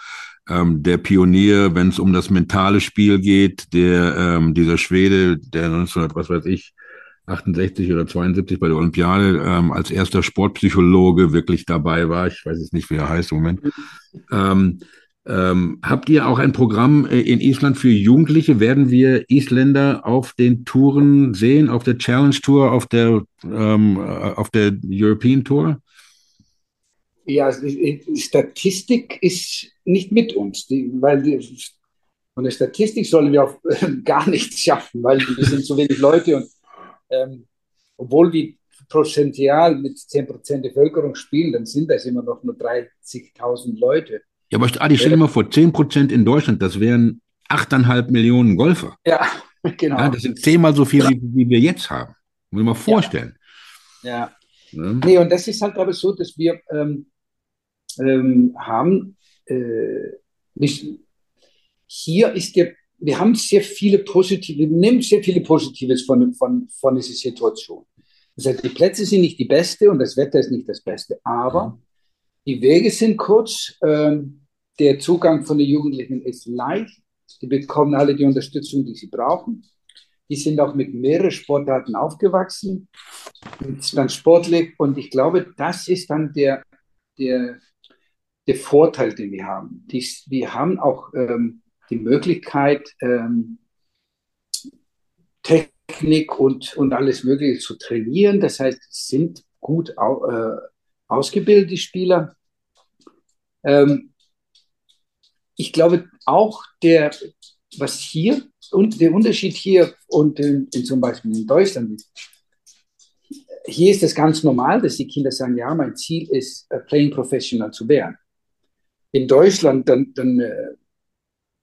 ähm, der Pionier, wenn es um das mentale Spiel geht, der ähm, dieser Schwede, der 1900, was weiß ich, 68 oder 72 bei der Olympiade ähm, als erster Sportpsychologe wirklich dabei war. Ich weiß jetzt nicht, wie er heißt im Moment. Ähm, ähm, habt ihr auch ein Programm äh, in Island für Jugendliche? Werden wir Isländer auf den Touren sehen, auf der Challenge Tour, auf der, ähm, äh, auf der European Tour? Ja, die Statistik ist nicht mit uns, die, weil die, von der Statistik sollen wir auch (laughs) gar nichts schaffen, weil wir sind so wenig Leute und ähm, obwohl wir prozentual mit 10% Bevölkerung spielen, dann sind das immer noch nur 30.000 Leute. Ja, aber Adi, stell dir mal vor, 10 Prozent in Deutschland, das wären 8,5 Millionen Golfer. Ja, (laughs) genau. Ja, das sind zehnmal so viel, wie, wie, wir jetzt haben. Muss ich mal vorstellen. Ja. ja. ja. Nee, und das ist halt aber so, dass wir ähm, ähm, haben, äh, nicht, hier ist der, wir haben sehr viele positive, wir nehmen sehr viele Positives von, von, von dieser Situation. Das heißt, die Plätze sind nicht die beste und das Wetter ist nicht das Beste, aber die Wege sind kurz. Ähm, der Zugang von den Jugendlichen ist leicht. Die bekommen alle die Unterstützung, die sie brauchen. Die sind auch mit mehreren Sportarten aufgewachsen, sind dann sportlich. Und ich glaube, das ist dann der, der, der Vorteil, den wir haben. Die, wir haben auch ähm, die Möglichkeit, ähm, Technik und, und alles Mögliche zu trainieren. Das heißt, sind gut äh, ausgebildet, die Spieler. Ähm, ich glaube auch der, was hier und der Unterschied hier und in, in zum Beispiel in Deutschland ist, hier ist es ganz normal, dass die Kinder sagen, ja, mein Ziel ist, uh, playing professional zu werden. In Deutschland, dann, dann, äh,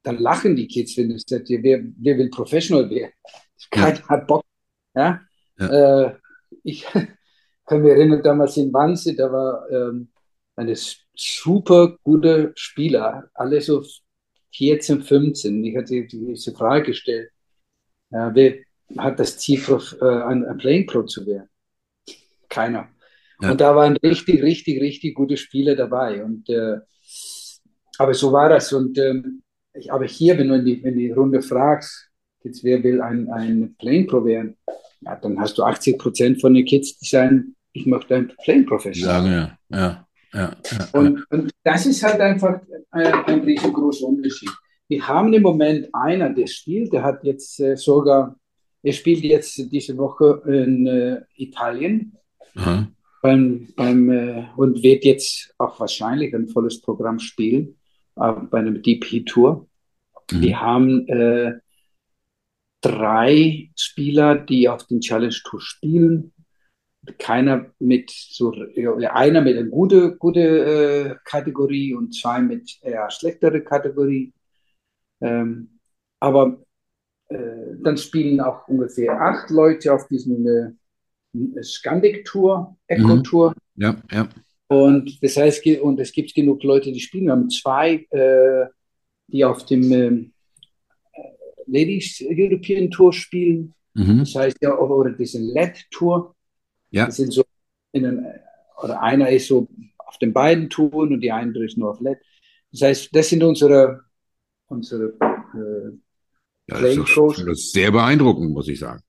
dann lachen die Kids, wenn es sagt, wer, wer will professional werden? Keiner hat Bock. Ja? ja. Äh, ich (laughs) kann mich erinnern, damals in Wannsee, da war ähm, eine super gute Spieler, alle so 14, 15. Ich hatte diese Frage gestellt, äh, wer hat das Ziel, äh, ein, ein Playing Pro zu werden? Keiner. Ja. Und da waren richtig, richtig, richtig gute Spieler dabei. Und, äh, aber so war das. Und, ähm, ich, aber hier, wenn du in die, in die Runde fragst, jetzt wer will ein, ein Playing Pro werden, ja, dann hast du 80 Prozent von den Kids, die sagen, ich möchte ein Playing Professional. Sagen ja, ja, ja. ja, Und, und das ist halt einfach ein, ein riesengroßer Unterschied. Wir haben im Moment einer, der spielt, der hat jetzt äh, sogar, er spielt jetzt diese Woche in äh, Italien Aha. beim, beim, äh, und wird jetzt auch wahrscheinlich ein volles Programm spielen äh, bei einem DP-Tour. Mhm. Wir haben äh, drei Spieler, die auf den Challenge Tour spielen. Keiner mit so, einer mit einer gute, gute äh, Kategorie und zwei mit eher schlechtere Kategorie. Ähm, aber äh, dann spielen auch ungefähr acht Leute auf diesem äh, Scandic Tour, Echo Mhm. Tour. Ja, ja. Und das heißt, und es gibt genug Leute, die spielen. Wir haben zwei, äh, die auf dem ähm, äh, Ladies European Tour spielen. Mhm. Das heißt ja, oder, oder diese LED Tour. Ja. Das sind so in den, oder einer ist so auf den beiden Touren und die andere ist nur auf LED. Das heißt, das sind unsere, unsere äh, Ja, Playing das, ist doch, das ist sehr beeindruckend, muss ich sagen.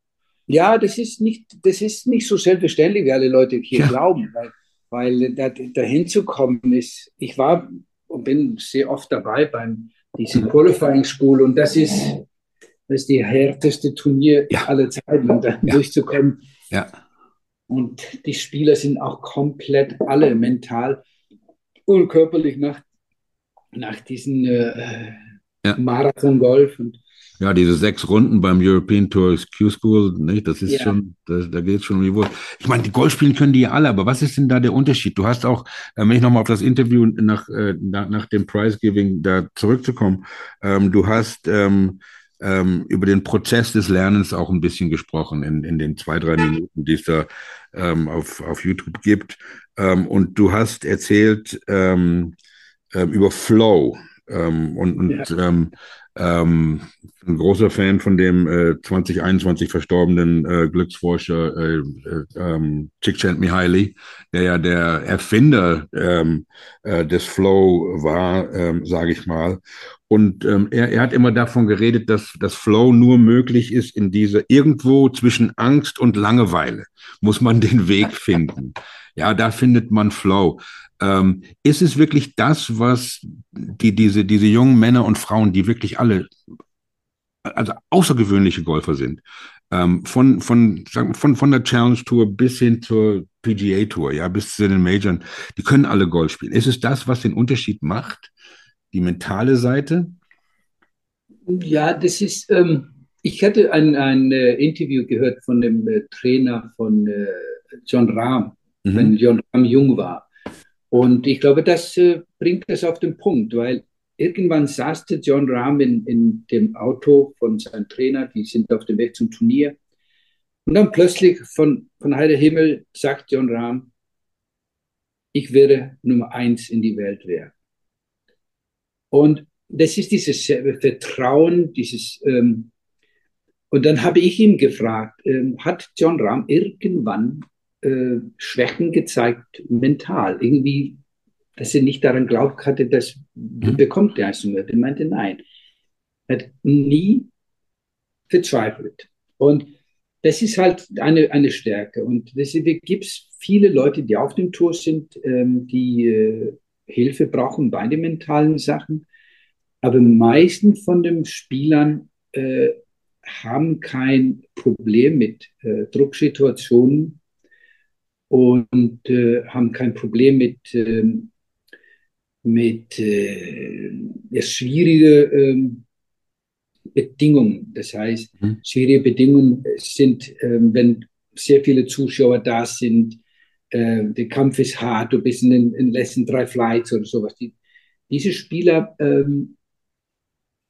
Ja, das ist nicht, das ist nicht so selbstverständlich, wie alle Leute hier Ja. glauben, weil, weil da, dahin zu kommen ist, ich war und bin sehr oft dabei beim diesem Qualifying School und das ist, das ist die härteste Turnier Ja. aller Zeiten, um da Ja. durchzukommen. Ja. Und die Spieler sind auch komplett alle mental und körperlich nach, nach diesen äh, Ja. Marathon-Golf Ja, diese sechs Runden beim European Tour Q-School, nicht? Das ist Ja. schon, da, da geht es schon um die Wurst. Ich meine, die Golf spielen können die ja alle, aber was ist denn da der Unterschied? Du hast auch, äh, wenn ich nochmal auf das Interview nach, äh, nach, nach dem Prize Giving da zurückzukommen, ähm, du hast ähm, ähm, über den Prozess des Lernens auch ein bisschen gesprochen in, in den zwei, drei Minuten, die es da ähm, auf, auf YouTube gibt. Ähm, und du hast erzählt ähm, ähm, über Flow ähm, und, und ähm, ähm, ein großer Fan von dem äh, 2021 verstorbenen äh, Glücksforscher äh, äh, ähm, Csikszentmihalyi, der ja der Erfinder ähm, äh, des Flow war, sage ich mal. Und ähm, er, er hat immer davon geredet, dass das Flow nur möglich ist in dieser irgendwo zwischen Angst und Langeweile muss man den Weg finden. Ja, da findet man Flow. Ähm, ist es wirklich das, was die, diese, diese jungen Männer und Frauen, die wirklich alle, also außergewöhnliche Golfer sind, ähm, von, von, sagen, von, von der Challenge Tour bis hin zur PGA Tour, ja, bis zu den Majoren, die können alle Golf spielen. Ist es das, was den Unterschied macht? Die mentale Seite? Ja, das ist, ähm, ich hatte ein, ein äh, Interview gehört von dem äh, Trainer von äh, John Rahm, Mhm. wenn John Rahm jung war. Und ich glaube, das äh, bringt das auf den Punkt, weil irgendwann saß der John Rahm in, in dem Auto von seinem Trainer, die sind auf dem Weg zum Turnier. Und dann plötzlich von, von heiter Himmel sagt John Rahm, ich werde Nummer eins in die Welt werden. Und das ist dieses Vertrauen, dieses, ähm, und dann habe ich ihn gefragt, ähm, hat John Rahm irgendwann äh, Schwächen gezeigt, mental, irgendwie, dass er nicht daran glaubt hatte, dass mhm. bekommt er es nur. Er meinte, nein. Er hat nie verzweifelt. Und das ist halt eine, eine Stärke. Und deswegen gibt es viele Leute, die auf dem Tour sind, ähm, die äh, Hilfe brauchen bei den mentalen Sachen. Aber meisten von den Spielern äh, haben kein Problem mit äh, Drucksituationen und äh, haben kein Problem mit, ähm, mit äh, schwierigen Bedingungen. Das heißt, mhm. schwierige Bedingungen sind, ähm, wenn sehr viele Zuschauer da sind, äh, der Kampf ist hart, du bist in den, in den letzten drei Flights oder sowas. Die, diese Spieler ähm,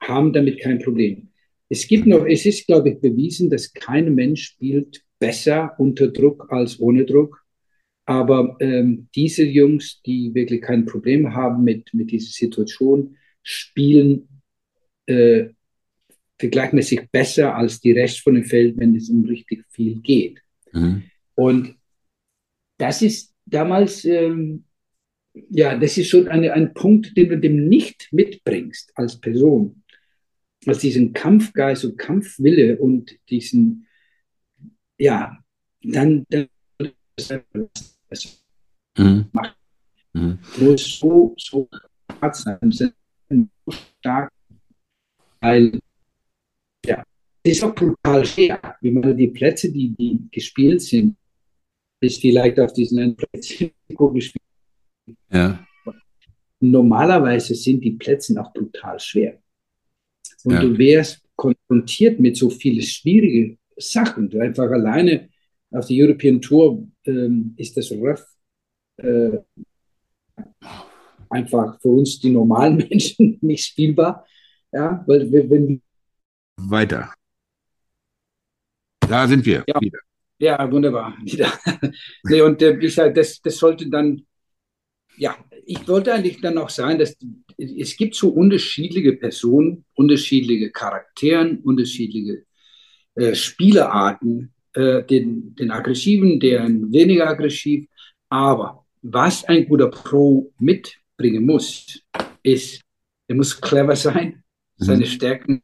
haben damit kein Problem. Es gibt noch, es ist, glaube ich, bewiesen, dass kein Mensch spielt besser unter Druck als ohne Druck. Aber ähm, diese Jungs, die wirklich kein Problem haben mit, mit dieser Situation, spielen äh, vergleichsmäßig besser als die Rest von dem Feld, wenn es um richtig viel geht. Mhm. Und das ist damals, ähm, ja, das ist schon eine, ein Punkt, den du dem nicht mitbringst als Person. Als diesen Kampfgeist und Kampfwille und diesen, ja, dann, dann Mhm. Macht. Mhm. muss so, so hart sein, so stark, weil ja, es ist auch brutal schwer, wie man die Plätze, die, die gespielt sind, ist vielleicht auf diesen Plätzen gespielt. Ja. Normalerweise sind die Plätze auch brutal schwer. Und Ja. du wärst konfrontiert mit so vielen schwierigen Sachen. Du einfach alleine auf der European Tour ähm, ist das rough. Äh, einfach für uns, die normalen (laughs) Menschen, nicht spielbar. Ja, weil wir- wenn Weiter. Da sind wir Ja. wieder. Ja, wunderbar. (laughs) Nee, und äh, ich sage, das, das sollte dann, ja, ich wollte eigentlich dann auch sagen, dass es gibt so unterschiedliche Personen, unterschiedliche Charakteren, unterschiedliche äh, Spielerarten, äh, den, den aggressiven, den weniger aggressiv. Aber was ein guter Pro mitbringen muss, ist, er muss clever sein, seine Stärken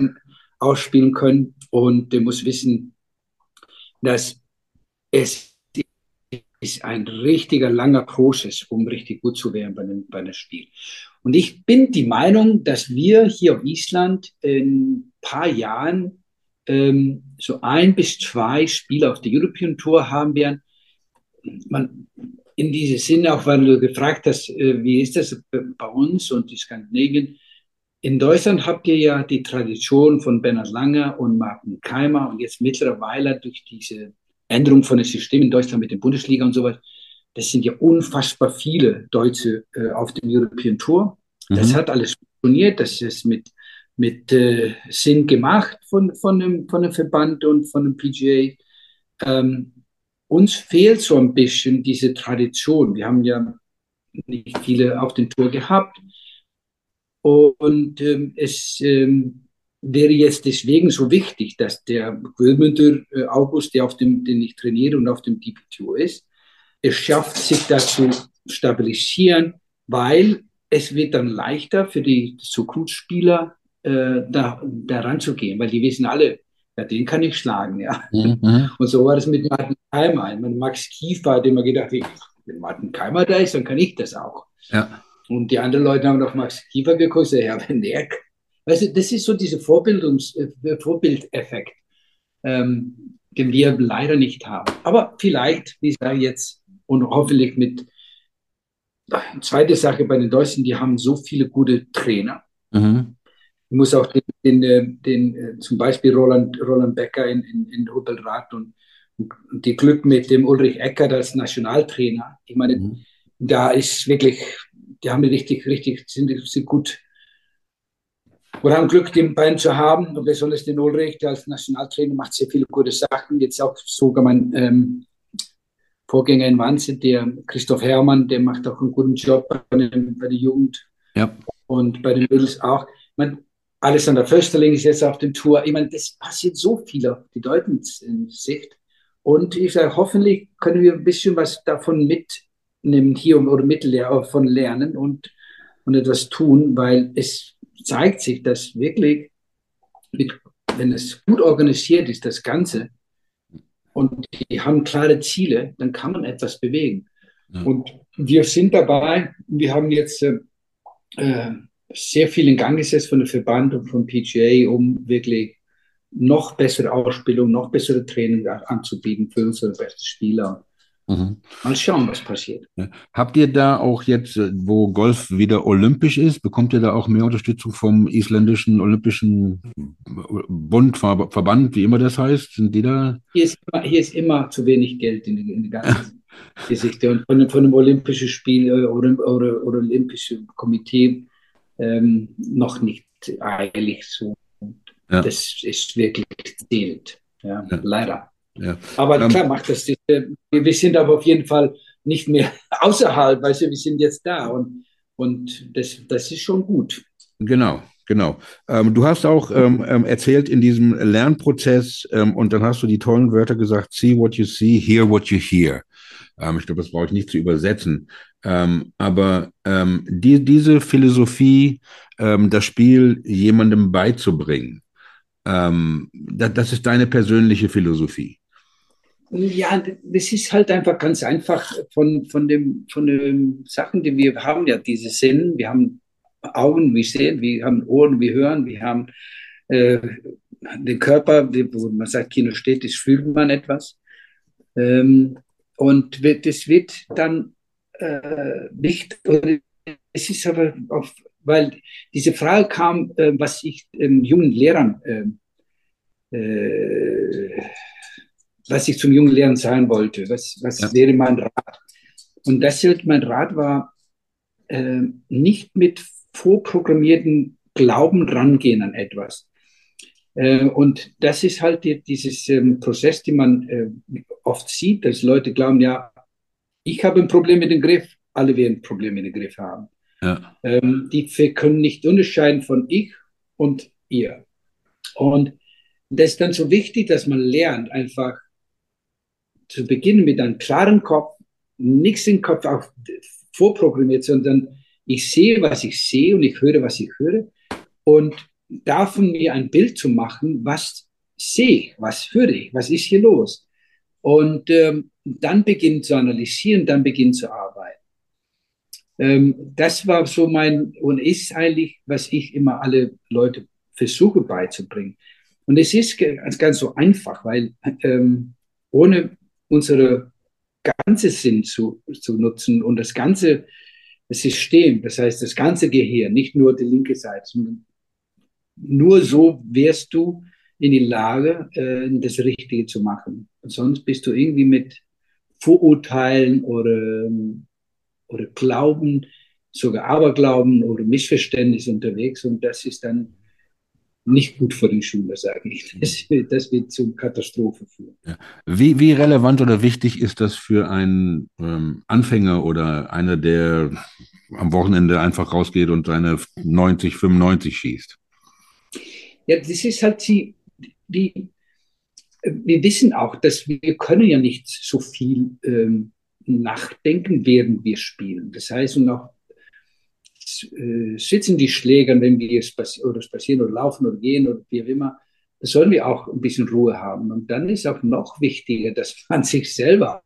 ausspielen können und er muss wissen, dass es ist ein richtiger langer Prozess, um richtig gut zu werden bei einem, bei einem Spiel. Und ich bin die Meinung, dass wir hier auf Island in ein paar Jahren ähm, so ein bis zwei Spiele auf der European Tour haben werden. Man, in diesem Sinne, auch weil du gefragt hast, äh, wie ist das bei uns und die Skandinavien? In Deutschland habt ihr ja die Tradition von Bernhard Langer und Martin Keimer und jetzt mittlerweile durch diese Änderung von dem System in Deutschland mit der Bundesliga und sowas, das sind ja unfassbar viele Deutsche äh, auf dem European Tour. Das Mhm. hat alles funktioniert, das ist mit, mit äh, Sinn gemacht von, von, dem, von dem Verband und von dem PGA. Ähm, uns fehlt so ein bisschen diese Tradition. Wir haben ja nicht viele auf den Tour gehabt. Und ähm, es ähm, wäre jetzt deswegen so wichtig, dass der Wilmünder äh, August, der auf dem, den ich trainiere und auf dem DPTO ist, es schafft, sich da zu stabilisieren, weil es wird dann leichter für die Zukunftsspieler äh, da, da ranzugehen, weil die wissen alle, ja, den kann ich schlagen, ja. Mhm. Und so war das mit Martin Keimer. Ich meine, Max Kiefer hat immer gedacht, wenn Martin Keimer da ist, dann kann ich das auch. Ja. Und die anderen Leute haben auf Max Kiefer geguckt, ja, wenn der, weißt du, das ist so dieser Vorbildungs, äh, Vorbildeffekt, ähm, den wir leider nicht haben. Aber vielleicht, wie ich sage jetzt, und hoffentlich mit, zweite Sache bei den Deutschen, die haben so viele gute Trainer. Mhm. Ich muss auch den, den, äh, den äh, zum Beispiel Roland, Roland Becker in, in, in Hubbelrath und, und die Glück mit dem Ulrich Eckert als Nationaltrainer. Ich meine, Mhm. da ist wirklich, die haben richtig, richtig, sind, sind gut. Wir haben Glück, den beiden zu haben und besonders den Ulrich, der als Nationaltrainer macht sehr viele gute Sachen. Jetzt auch sogar mein ähm, Vorgänger in Wahnsinn, der Christoph Herrmann, der macht auch einen guten Job bei, dem, bei der Jugend Ja. und bei den Mädels auch. Ich meine, Alexander Försterling ist jetzt auf der Tour. Ich meine, das passiert so viel auf die deutschen Sicht. Und ich sage, hoffentlich können wir ein bisschen was davon mitnehmen hier oder mitlernen lernen und, und etwas tun, weil es zeigt sich, dass wirklich, wenn es gut organisiert ist, das Ganze, und die haben klare Ziele, dann kann man etwas bewegen. Ja. Und wir sind dabei, wir haben jetzt äh, äh, sehr viel in Gang gesetzt von dem Verband und vom PGA, um wirklich noch bessere Ausbildung, noch bessere Training anzubieten für unsere besten Spieler. Mhm. Mal schauen, was passiert. Ja. Habt ihr da auch jetzt, äh, wo Golf wieder olympisch ist, bekommt ihr da auch mehr Unterstützung vom isländischen Olympischen Bund, Ver Verband, wie immer das heißt? Sind die da? Hier ist immer, hier ist immer zu wenig Geld in, in der ganzen (laughs) Geschichte. Und von, von dem Olympischen Spiel äh, oder, oder, oder Olympischen Komitee ähm, noch nicht eigentlich so. Ja. Das ist wirklich zählt. Ja. leider. Ja. Aber Ähm, klar macht das. äh, Wir sind aber auf jeden Fall nicht mehr (laughs) außerhalb, weißt du, wir sind jetzt da und, und das, das ist schon gut. Genau, genau. Ähm, du hast auch ähm, ähm, erzählt in diesem Lernprozess ähm, und dann hast du die tollen Wörter gesagt, see what you see, hear what you hear. Ähm, ich glaube, das brauche ich nicht zu übersetzen. Aber die, diese Philosophie, das Spiel jemandem beizubringen, das, das ist deine persönliche Philosophie. Ja, das ist halt einfach ganz einfach von, von, dem, von den Sachen, die wir haben, ja, diese Sinn, wir haben Augen, wir sehen, wir haben Ohren, wir hören, wir haben äh, den Körper, wo man sagt, Kino steht, das fühlt man etwas. Ähm, und das wird dann äh, nicht, es ist aber, auf, weil diese Frage kam, äh, was ich ähm, jungen Lehrern ähm, äh, was ich zum jungen Lehrern sagen wollte. Was, was ja. wäre mein Rat? Und das mein Rat war, äh, nicht mit vorprogrammierten Glauben rangehen an etwas. Äh, und das ist halt die, dieses ähm, Prozess, den man äh, oft sieht, dass Leute glauben, ja, ich habe ein Problem mit dem Griff, alle werden ein Problem mit dem Griff haben. Ja. Ähm, die können nicht unterscheiden von ich und ihr. Und das ist dann so wichtig, dass man lernt, einfach zu beginnen mit einem klaren Kopf, nichts im Kopf auch vorprogrammiert, sondern ich sehe, was ich sehe und ich höre, was ich höre. Und davon mir ein Bild zu machen, was sehe, was höre ich, was ist hier los. Und ähm, dann beginnen zu analysieren, dann beginnen zu arbeiten. Ähm, das war so mein und ist eigentlich, was ich immer alle Leute versuche beizubringen. Und es ist ganz, ganz so einfach, weil ähm, ohne unsere ganze Sinn zu, zu nutzen und das ganze System, das heißt das ganze Gehirn, nicht nur die linke Seite, nur so wärst du in die Lage, äh, das Richtige zu machen. Sonst bist du irgendwie mit Vorurteilen oder, oder Glauben, sogar Aberglauben oder Missverständnis unterwegs und das ist dann nicht gut für die Schule, sage ich. Das, das wird zu Katastrophe führen. Ja. Wie, wie relevant oder wichtig ist das für einen ähm, Anfänger oder einer, der am Wochenende einfach rausgeht und seine 90, 95 schießt? Ja, das ist halt die, die wir wissen auch, dass wir können ja nicht so viel ähm, nachdenken, während wir spielen. Das heißt, und auch äh, sitzen die Schläger, wenn wir spazi oder spazieren oder laufen oder gehen oder wie auch immer, da sollen wir auch ein bisschen Ruhe haben. Und dann ist auch noch wichtiger, dass (laughs) man sich selber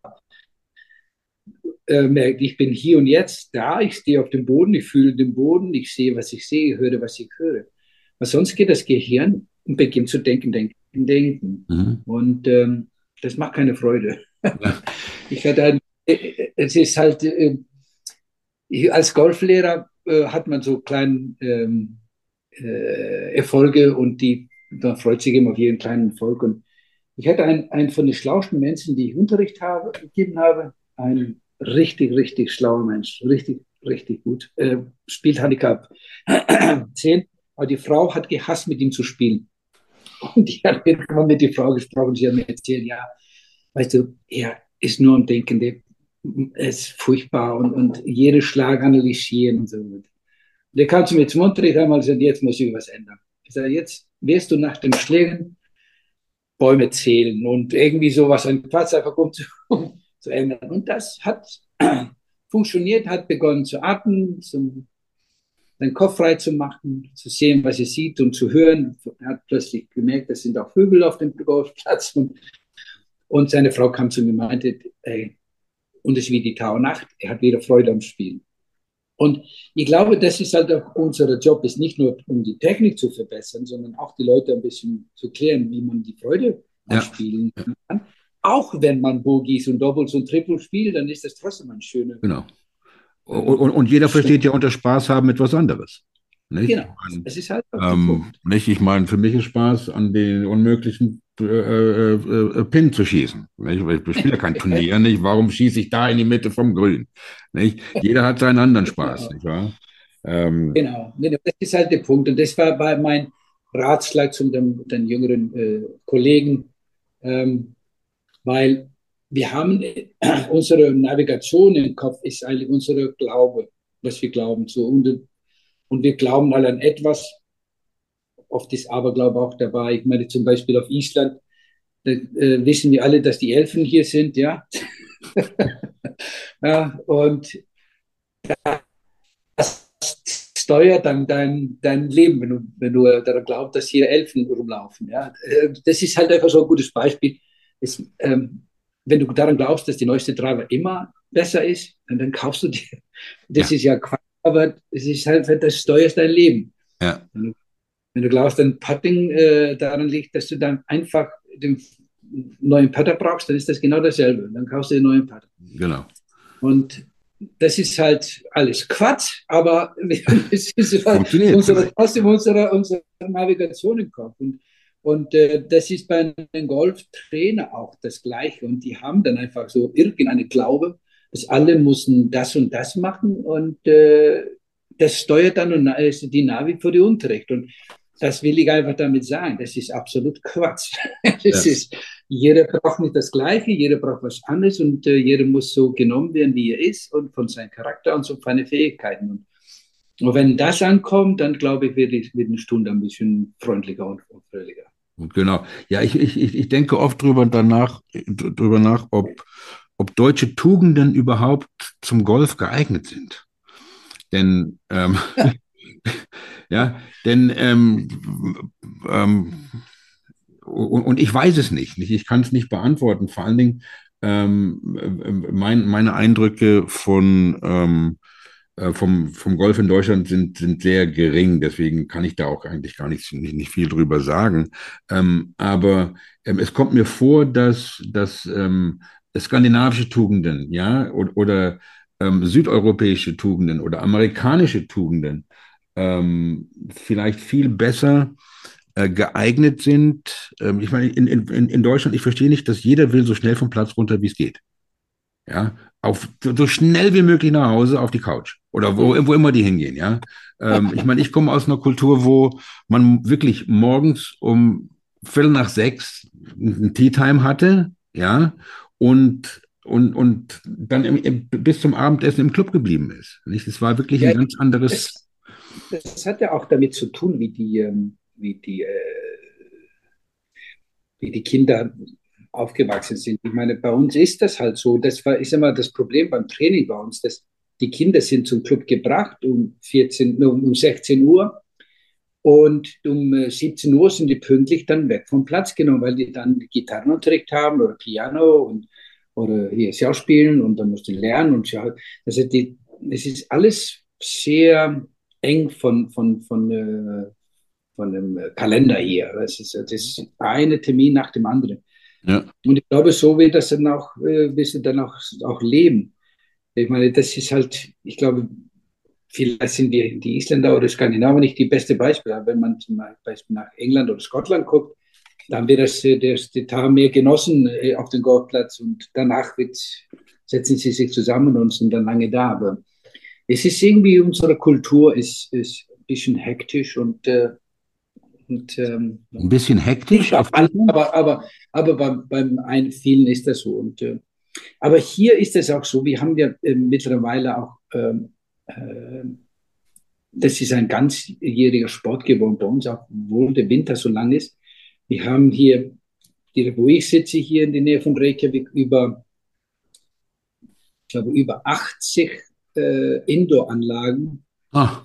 äh, merkt, ich bin hier und jetzt da, ich stehe auf dem Boden, ich fühle den Boden, ich sehe, was ich sehe, höre, was ich höre. Weil sonst geht das Gehirn und beginnt zu denken, denken, denken. Mhm. Und ähm, das macht keine Freude. Ja. (laughs) Ich hatte äh, es ist halt, äh, als Golflehrer äh, hat man so kleine ähm, äh, Erfolge und die, man freut sich immer auf jeden kleinen Erfolg. Und ich hatte einen, einen von den schlauesten Menschen, die ich Unterricht habe, gegeben habe, ein richtig, richtig schlauer Mensch, richtig, richtig gut. Äh, spielt Handicap (clears throat) 10, aber die Frau hat gehasst, mit ihm zu spielen. Und ich habe (laughs) irgendwann mit der Frau gesprochen, sie hat mir erzählt, ja, weißt du, er ist nur am Denken, der ist furchtbar und, und jeden Schlag analysieren und so. Und der kam zu mir zum Unterricht und gesagt, jetzt muss ich was ändern. Ich sage, jetzt wirst du nach den Schlägen Bäume zählen und irgendwie sowas, ein Quatsch einfach um zu, (laughs) zu ändern. Und das hat (clears throat) funktioniert, hat begonnen zu atmen, zum, seinen Kopf frei zu machen, zu sehen, was er sieht und zu hören. Er hat plötzlich gemerkt, es sind auch Vögel auf dem Golfplatz. Und, und seine Frau kam zu mir und meinte, ey, und es ist wie die Tag und Nacht. Er hat wieder Freude am Spielen. Und ich glaube, das ist halt auch unser Job, ist nicht nur um die Technik zu verbessern, sondern auch die Leute ein bisschen zu klären, wie man die Freude am ja. Spielen kann. Auch wenn man Bogies und Doubles und Triples spielt, dann ist das trotzdem ein schöner. Genau. Und, und, und jeder versteht ja unter Spaß haben etwas anderes. Nicht? Genau. Es ist halt ähm, nicht, ich meine, für mich ist Spaß an den unmöglichen äh, äh, äh, Pin zu schießen. Nicht? Ich spiele ja kein (laughs) Turnier, nicht? Warum schieße ich da in die Mitte vom Grün? Nicht? Jeder hat seinen anderen (laughs) Spaß, genau. nicht wahr? Ähm, genau, das ist halt der Punkt. Und das war bei mein Ratschlag zu den, den jüngeren äh, Kollegen, ähm, weil wir haben äh, (clears throat) unsere Navigation im Kopf ist eigentlich unser Glaube, was wir glauben. So. Und, und wir glauben alle an etwas. Oft ist Aberglaube auch dabei. Ich meine zum Beispiel auf Island, da äh, wissen wir alle, dass die Elfen hier sind, ja. (laughs) ja und das steuert dann dein, dein Leben, wenn du, wenn du daran glaubst, dass hier Elfen rumlaufen. Ja. Äh, das ist halt einfach so ein gutes Beispiel. Es, ähm, wenn du daran glaubst, dass die neueste Driver immer besser ist, dann, dann kaufst du dir. Das ja. ist ja Quatsch, aber es ist halt, das steuerst dein Leben. Ja. Wenn, du, glaubst, dein Putting äh, daran liegt, dass du dann einfach den neuen Putter brauchst, dann ist das genau dasselbe. Dann kaufst du den neuen Putter. Genau. Und das ist halt alles Quatsch, aber (laughs) es ist halt unsere, trotzdem unsere, unsere Navigation im Kopf. Und, und äh, das ist bei einem Golftrainer auch das Gleiche. Und die haben dann einfach so irgendeine Glaube, dass alle müssen das und das machen und äh, das steuert dann die Navi für die Unterricht. Und das will ich einfach damit sagen. Das ist absolut Quatsch. (laughs) das ja. ist, jeder braucht nicht das Gleiche, jeder braucht was anderes und äh, jeder muss so genommen werden, wie er ist und von seinem Charakter und so von seinen Fähigkeiten. Und, und wenn das ankommt, dann glaube ich, wird, wird eine Stunde ein bisschen freundlicher und, und fröhlicher. Genau. Ja, ich, ich, ich denke oft drüber danach, drüber nach, ob, ob deutsche Tugenden überhaupt zum Golf geeignet sind. Denn ähm, (laughs) Ja, denn ähm, ähm, und, und, ich weiß es nicht, nicht? ich kann es nicht beantworten. Vor allen Dingen ähm, mein, meine Eindrücke von ähm, äh, vom, vom Golf in Deutschland sind, sind sehr gering, deswegen kann ich da auch eigentlich gar nicht, nicht, nicht viel drüber sagen. Ähm, aber ähm, es kommt mir vor, dass, dass ähm, skandinavische Tugenden, ja, oder, oder ähm, südeuropäische Tugenden oder amerikanische Tugenden ähm, vielleicht viel besser äh, geeignet sind. Ähm, ich meine, in, in, in Deutschland, ich verstehe nicht, dass jeder will so schnell vom Platz runter, wie es geht. Ja, auf, so schnell wie möglich nach Hause auf die Couch oder wo, wo immer die hingehen, ja. Ähm, ich meine, ich komme aus einer Kultur, wo man wirklich morgens um Viertel nach sechs ein Tea Time hatte, ja, und und, und dann im, bis zum Abendessen im Club geblieben ist. Nicht? Es war wirklich ein ganz anderes das hat ja auch damit zu tun, wie die, ähm, wie die, äh, wie die Kinder aufgewachsen sind. Ich meine, bei uns ist das halt so. Das war, ist immer das Problem beim Training bei uns, dass die Kinder sind zum Club gebracht um 14, um 16 Uhr und um 17 äh, Uhr sind die pünktlich dann weg vom Platz genommen, weil die dann Gitarrenunterricht haben oder Piano und oder hier Schauspielen und dann musst du lernen und also die, es ist alles sehr eng von, von, von, äh, von dem Kalender hier. Das ist, das ist eine Termin nach dem anderen. Ja. Und ich glaube, so wird das dann auch, äh, wirst du dann auch, auch leben. Ich meine, das ist halt, ich glaube, vielleicht sind die, die Isländer oder Skandinavier nicht die beste Beispiele. Wenn man zum Beispiel nach England oder Schottland guckt, dann wird das, äh, das, der Tag mehr genossen äh, auf dem Golfplatz und danach wird, setzen sie sich zusammen und sind dann lange da. Aber es ist irgendwie, unsere Kultur ist, ist ein bisschen hektisch und, äh, und ähm, ein bisschen hektisch, auf aber, aber, aber beim, beim einen vielen ist das so. Und, aber hier ist es auch so, wir haben ja mittlerweile auch, ähm, äh, das ist ein ganzjähriger Sport geworden bei uns, auch obwohl der Winter so lang ist. Wir haben hier, wo ich sitze, hier in der Nähe von Reykjavik, über, ich glaube, über 80 äh, Indoor-Anlagen, ah.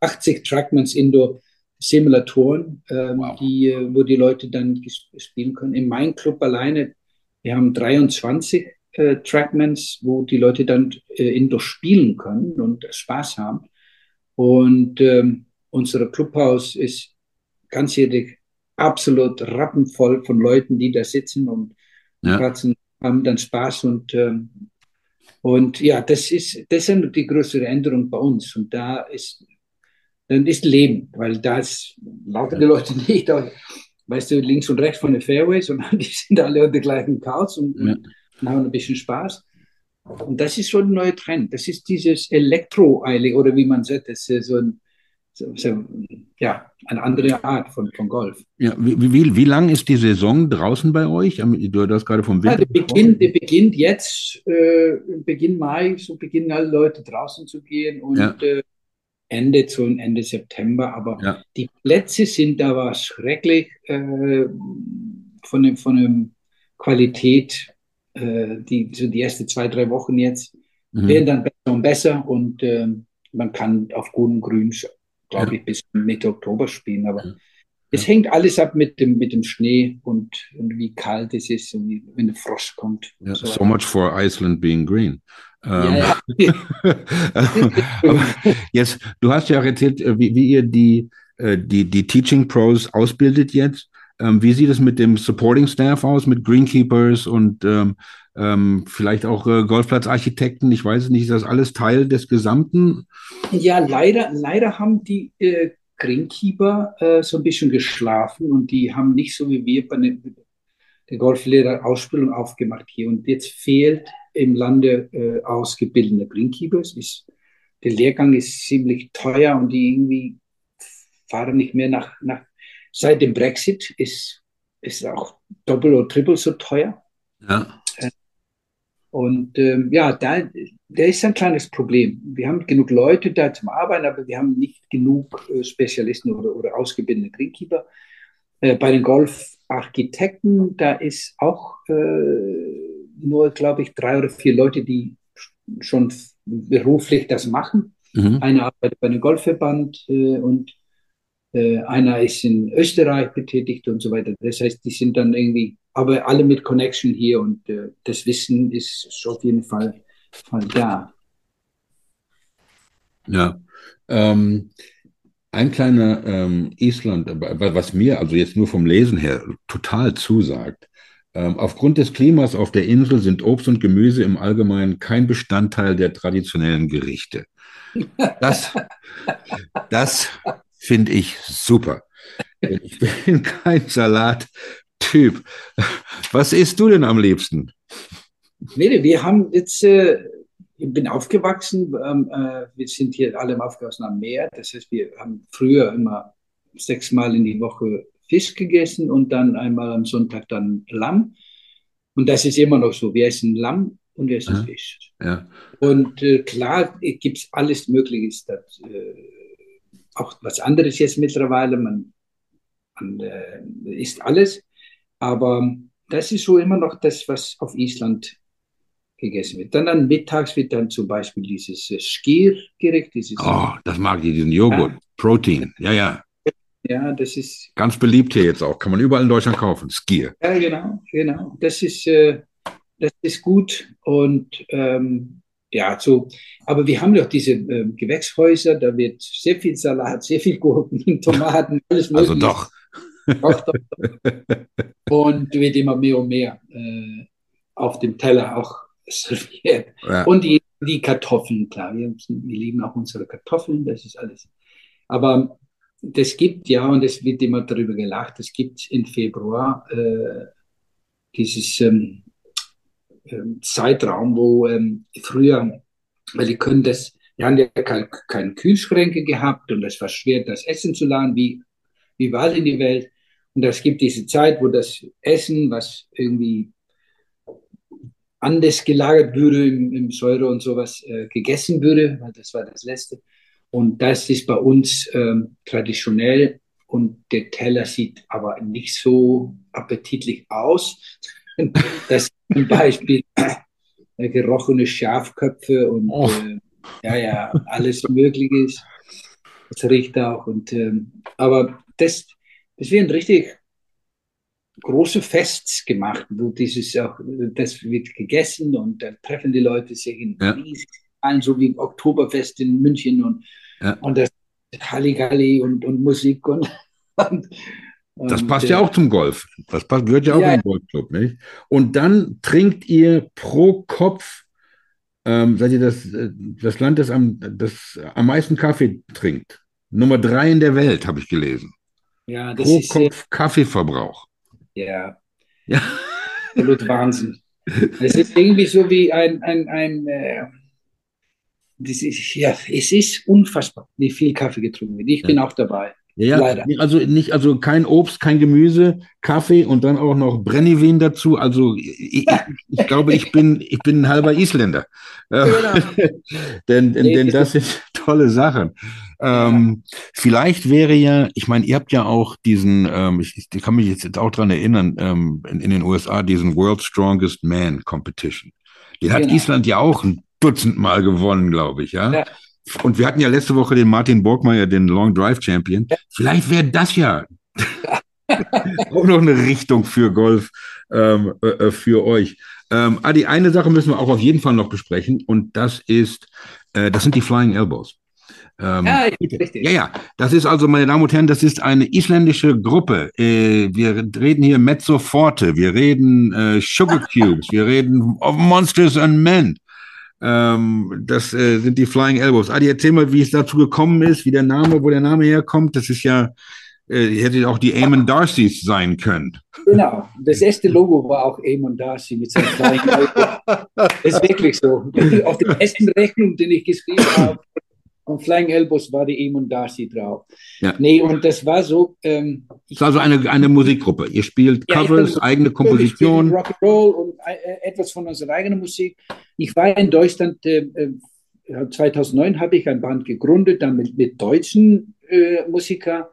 80 Trackmans Indoor-Simulatoren, ähm, wow. die, äh, wo die Leute dann spielen können. In meinem Club alleine, wir haben 23 äh, Trackmans, wo die Leute dann äh, Indoor spielen können und Spaß haben. Und ähm, unser Clubhaus ist ganzjährig absolut rappenvoll von Leuten, die da sitzen und ja. haben dann Spaß und ähm, und ja, das ist, das sind die größere Änderung bei uns. Und da ist, dann ist Leben, weil da laufen (laughs) die Leute nicht, weißt du, links und rechts von den Fairways, sondern (laughs) die sind alle unter gleichen Couch und, ja. Und, haben ein bisschen Spaß. Und das ist so ein neuer Trend. Das ist dieses Elektro-Eilig, oder wie man sagt, das ist so ein, ja, eine andere Art von, von Golf. Ja, wie, wie, wie lang ist die Saison draußen bei euch? Du hast gerade vom Winter. Ja, die, beginnt, die beginnt jetzt, äh, Beginn Mai, so beginnen alle Leute draußen zu gehen und ja. äh, Ende zu Ende September. Aber ja. die Plätze sind da was schrecklich äh, von, dem, von der Qualität. Äh, die, so die ersten zwei, drei Wochen jetzt mhm. werden dann besser und besser und ähm, man kann auf guten Grün glaube ich, bis Mitte Oktober spielen. Aber Es hängt alles ab mit dem, mit dem Schnee und, und wie kalt es ist und wie, wenn der Frost kommt. Ja, So so much for Iceland being green. Ähm, Ja, ja. (laughs) jetzt, du hast ja auch erzählt, äh, wie, wie ihr die, äh, die, die Teaching Pros ausbildet jetzt. Ähm, Wie sieht es mit dem Supporting Staff aus, mit Greenkeepers und ähm, ähm, vielleicht auch äh, Golfplatzarchitekten? Ich weiß nicht, ist das alles Teil des Gesamten? Ja, leider, leider haben die äh, Greenkeeper äh, so ein bisschen geschlafen und die haben nicht so wie wir bei der, der Golflehrer-Ausbildung aufgemacht hier. Und jetzt fehlt im Lande äh, ausgebildete Greenkeepers. Ist, der Lehrgang ist ziemlich teuer und die irgendwie fahren nicht mehr nach, nach seit dem Brexit ist, ist auch doppelt oder triple so teuer. Ja. Und ähm, ja, da, da ist ein kleines Problem. Wir haben genug Leute da zum Arbeiten, aber wir haben nicht genug äh, Spezialisten oder, oder ausgebildete Greenkeeper. Äh, bei den Golfarchitekten, da ist auch äh, nur, glaube ich, drei oder vier Leute, die schon beruflich das machen. Mhm. Einer arbeitet bei einem Golfverband äh, und äh, einer ist in Österreich betätigt und so weiter. Das heißt, die sind dann irgendwie, aber alle mit Connection hier und äh, das Wissen ist auf jeden Fall, Fall da. Ja. Ähm, ein kleiner ähm, Island, wa- was mir also jetzt nur vom Lesen her total zusagt. Ähm, aufgrund des Klimas auf der Insel sind Obst und Gemüse im Allgemeinen kein Bestandteil der traditionellen Gerichte. Das, das finde ich super. (laughs) Ich bin kein Salattyp. Was isst du denn am liebsten? Nee, wir haben jetzt, äh, ich bin aufgewachsen, ähm, äh, wir sind hier alle aufgewachsen am Meer. Das heißt, wir haben früher immer sechsmal in die Woche Fisch gegessen und dann einmal am Sonntag dann Lamm. Und das ist immer noch so. Wir essen Lamm und wir essen Ja. Fisch. Ja, Und äh, klar gibt es alles Mögliche. Das, äh, auch was anderes jetzt mittlerweile. Man, man äh, isst alles. Aber das ist so immer noch das, was auf Island gegessen wird. Dann, dann mittags wird dann zum Beispiel dieses äh, Skir-Gericht, dieses, oh, das mag ich, diesen Joghurt. Protein. Ja, ja. ja, das ist, Ganz beliebt hier jetzt auch. Kann man überall in Deutschland kaufen. Skier. ja, genau, genau. Das ist, äh, das ist gut und ähm, ja, so. Aber wir haben doch diese ähm, Gewächshäuser, da wird sehr viel Salat, sehr viel Gurken, Tomaten, (laughs) alles Also Mögliche. doch. Doch, doch, doch. Und wird immer mehr und mehr äh, auf dem Teller auch (laughs) serviert. Ja. Und die, die Kartoffeln, klar, wir, wir lieben auch unsere Kartoffeln, das ist alles. Aber das gibt ja, und es wird immer darüber gelacht, es gibt im Februar äh, dieses ähm, Zeitraum, wo ähm, früher, weil die können das, wir haben ja keine, keine Kühlschränke gehabt und es war schwer, das Essen zu laden, wie, wie überall in die Welt. Und es gibt diese Zeit, wo das Essen, was irgendwie anders gelagert würde im, im Säure und sowas, äh, gegessen würde, weil das war das Letzte. Und das ist bei uns ähm, traditionell und der Teller sieht aber nicht so appetitlich aus. (laughs) Das zum Beispiel äh, gerochene Schafköpfe und Oh. äh, ja, ja, alles Mögliche. ist. Das riecht auch. Und, ähm, aber das, das werden richtig große Fests gemacht, wo dieses auch, das wird gegessen und dann treffen die Leute sich in Ja. riesigen Hallen, so wie im Oktoberfest in München und, Ja. und das Halligalli und, und Musik und, (laughs) und Das passt äh, ja auch zum Golf. Das passt, gehört ja auch Ja. in den Golfclub, nicht? Und dann trinkt ihr pro Kopf, ähm, seid ihr das, äh, das Land, das am, das am meisten Kaffee trinkt. Nummer drei in der Welt, habe ich gelesen. Ja, das Pro ist äh, Kopf Kaffeeverbrauch. ja Ja. absolut Wahnsinn. (laughs) Es ist irgendwie so wie ein, ein, ein äh, das ist, ja, es ist unfassbar, wie viel Kaffee getrunken wird. Ich bin auch dabei. Ja, ja, Leider. also nicht, also kein Obst, kein Gemüse, Kaffee und dann auch noch Brennivin dazu. Also ich, ich, glaube, ich bin, ich bin ein halber Isländer. Äh, (laughs) denn, denn, denn ist das sind (laughs) tolle Sachen. Ähm, vielleicht wäre ja, ich meine, ihr habt ja auch diesen, ähm, ich, ich kann mich jetzt auch dran erinnern, ähm, in, in den USA diesen World Strongest Man Competition. Den hat Genau. Island ja auch ein Dutzend Mal gewonnen, glaube ich, ja. Ja. Und wir hatten ja letzte Woche den Martin Borgmeier, den Long Drive Champion. Vielleicht wäre das ja (laughs) auch noch eine Richtung für Golf ähm, äh, für euch. Ähm, Adi, eine Sache müssen wir auch auf jeden Fall noch besprechen und das ist, äh, das sind die Flying Elbows. Ähm, ja, richtig. Ja, ja. Das ist also, meine Damen und Herren, das ist eine isländische Gruppe. Äh, wir reden hier Mezzo Forte, wir reden äh, Sugar Cubes, wir reden of Monsters and Men. Ähm, das äh, sind die Flying Elbows. Adi, erzähl mal, wie es dazu gekommen ist, wie der Name, wo der Name herkommt. Das ist ja, äh, hätte auch die Eamon Darcys sein können. Genau, das erste Logo war auch Eamon Darcy mit seinem Flying Elbow. (laughs) Das ist wirklich so. Auf der ersten Rechnung, den ich geschrieben habe, und Flying Elbows war die Eamon Darcy drauf. Ja. Nee, und das war so. Ähm, das war so eine, eine Musikgruppe. Ihr spielt ja, Covers, eigene Komposition. Rock'n'Roll und äh, etwas von unserer eigenen Musik. Ich war in Deutschland, äh, 2009 äh, habe ich ein Band gegründet, dann mit, mit deutschen äh, Musikern.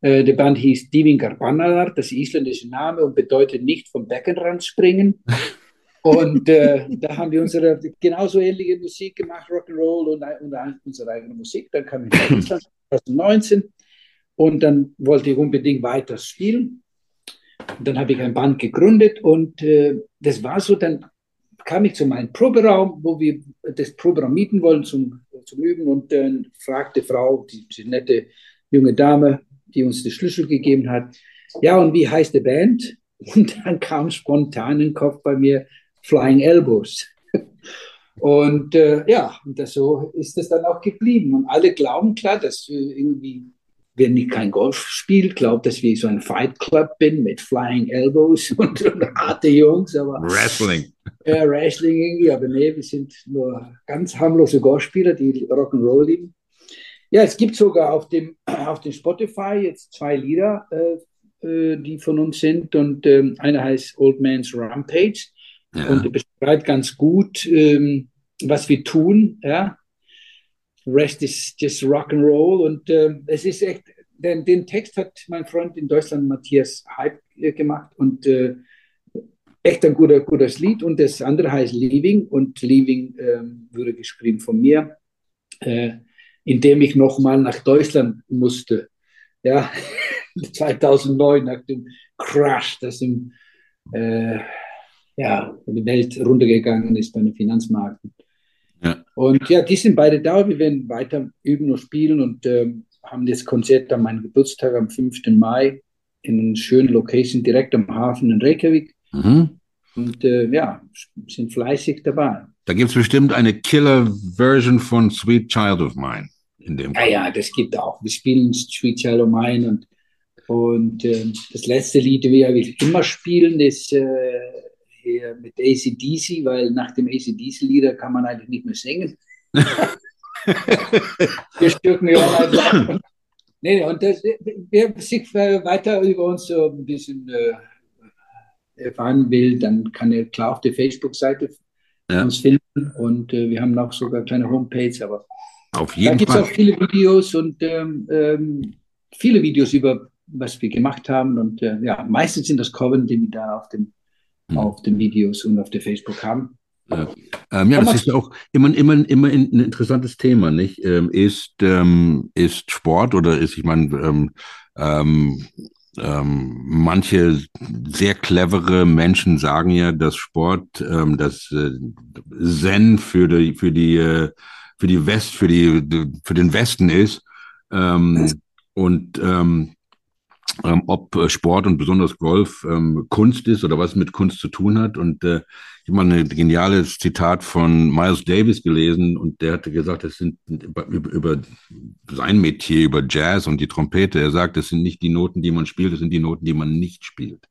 Äh, die Band hieß Divingar Bannalar, das ist isländische Name und bedeutet nicht vom Beckenrand springen. (laughs) Und äh, da haben wir unsere genauso ähnliche Musik gemacht, Rock'n'Roll und, und unsere eigene Musik. Dann kam ich nach Deutschland 2019 und dann wollte ich unbedingt weiter spielen. Und dann habe ich ein Band gegründet und äh, das war so, dann kam ich zu meinem Proberaum, wo wir das Proberaum mieten wollen zum, zum Üben und dann fragte Frau, die, die nette junge Dame, die uns den Schlüssel gegeben hat, ja, und wie heißt die Band? (laughs) Und dann kam spontan in den Kopf bei mir Flying Elbows. (laughs) Und äh, ja, und das, so ist es dann auch geblieben. Und alle glauben klar, dass irgendwie, wenn ich kein Golf spiele, glaubt, dass wir so ein Fight Club bin mit Flying Elbows (laughs) und, und harte Jungs. Aber, Wrestling. (laughs) Ja, Wrestling irgendwie, aber nee, wir sind nur ganz harmlose Golfspieler, die Rock'n'Roll lieben. Ja, es gibt sogar auf dem, (clears throat) auf dem Spotify jetzt zwei Lieder, äh, äh die von uns sind. Und äh, einer heißt Old Man's Rampage ja. und beschreibt ganz gut, ähm, was wir tun. Ja? Rest is just rock and roll und äh, es ist echt, den, den Text hat mein Freund in Deutschland Matthias Hype äh, gemacht und äh, echt ein guter, gutes Lied und das andere heißt Leaving und Leaving äh, wurde geschrieben von mir, äh, indem ich nochmal nach Deutschland musste. Ja, (laughs) 2009 nach dem Crash, das im äh, ja, die Welt runtergegangen ist bei den Finanzmärkten. Ja. Und ja, die sind beide da. Wir werden weiter üben und spielen und ähm, haben das Konzert an meinem Geburtstag am 5. Mai in einer schönen Location direkt am Hafen in Reykjavik. Mhm. Und äh, ja, sind fleißig dabei. Da gibt es bestimmt eine Killer-Version von Sweet Child of Mine. In dem ja, ja, das gibt auch. Wir spielen Sweet Child of Mine und, und äh, das letzte Lied, das wir immer spielen, ist äh, mit ACDC, weil nach dem ACDC-Lieder kann man eigentlich nicht mehr singen. (laughs) wir stürken ja einfach. Nee, und das, wer sich weiter über uns so ein bisschen äh, erfahren will, dann kann er klar auf der Facebook-Seite ja. uns finden und äh, wir haben auch sogar eine kleine Homepage, aber auf jeden da gibt es auch viele Videos und ähm, ähm, viele Videos über was wir gemacht haben und äh, ja, meistens sind das Cover, die wir da auf dem mhm. auf den Videos und auf der Facebook haben. Ja, ähm, ja das ist ja auch immer, immer, immer ein interessantes Thema, nicht? Ähm, ist, ähm, ist Sport oder ist, ich meine, ähm, ähm, ähm, manche sehr clevere Menschen sagen ja, dass Sport das äh, Zen für die, für die, äh, für die West, für die, für den Westen ist. Ähm, und ähm, ob äh, Sport und besonders Golf ähm, Kunst ist oder was mit Kunst zu tun hat. Und äh, ich habe mal ein geniales Zitat von Miles Davis gelesen und der hatte gesagt, es sind über, über sein Metier, über Jazz und die Trompete. Er sagt, es sind nicht die Noten, die man spielt, es sind die Noten, die man nicht spielt,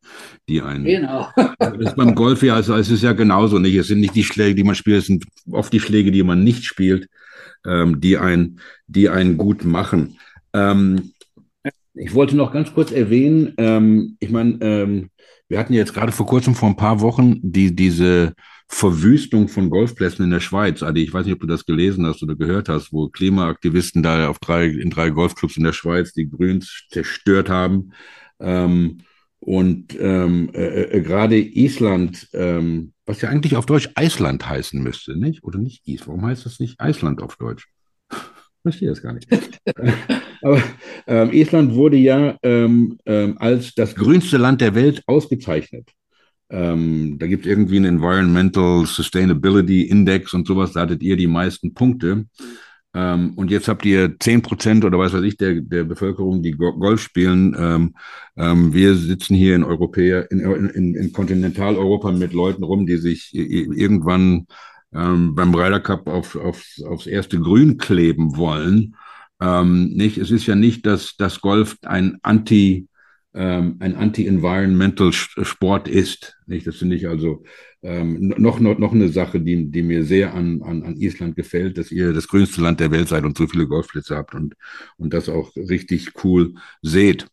die einen. Genau. (laughs) das ist beim Golf ja, also es ist ja genauso nicht. Es sind nicht die Schläge, die man spielt, es sind oft die Schläge, die man nicht spielt, ähm, die ein, die einen gut machen. Ähm, ich wollte noch ganz kurz erwähnen, ähm, ich meine, ähm, wir hatten jetzt gerade vor kurzem, vor ein paar Wochen, die, diese Verwüstung von Golfplätzen in der Schweiz. Adi, ich weiß nicht, ob du das gelesen hast oder gehört hast, wo Klimaaktivisten da auf drei, in drei Golfclubs in der Schweiz die Grüns zerstört haben. Ähm, und ähm, äh, äh, gerade Island, ähm, was ja eigentlich auf Deutsch Eisland heißen müsste, nicht? Oder nicht Is? Warum heißt das nicht Eisland auf Deutsch? Verstehe das gar nicht. (laughs) Aber ähm, Estland wurde ja ähm, ähm, als das grünste Land der Welt ausgezeichnet. Ähm, da gibt es irgendwie einen Environmental Sustainability Index und sowas, da hattet ihr die meisten Punkte. Ähm, und jetzt habt ihr zehn Prozent oder was weiß ich der, der Bevölkerung, die Golf spielen. Ähm, wir sitzen hier in Europäer, in, in, in Kontinentaleuropa mit Leuten rum, die sich irgendwann ähm, beim Ryder Cup auf, auf, aufs erste Grün kleben wollen. Ähm, nicht, es ist ja nicht, dass das Golf ein Anti ähm, ein Anti-Environmental Sport ist. Nicht? Das finde ich also ähm, noch, noch, noch eine Sache, die, die mir sehr an, an, an Island gefällt, dass ihr das grünste Land der Welt seid und so viele Golfplätze habt und, und das auch richtig cool seht.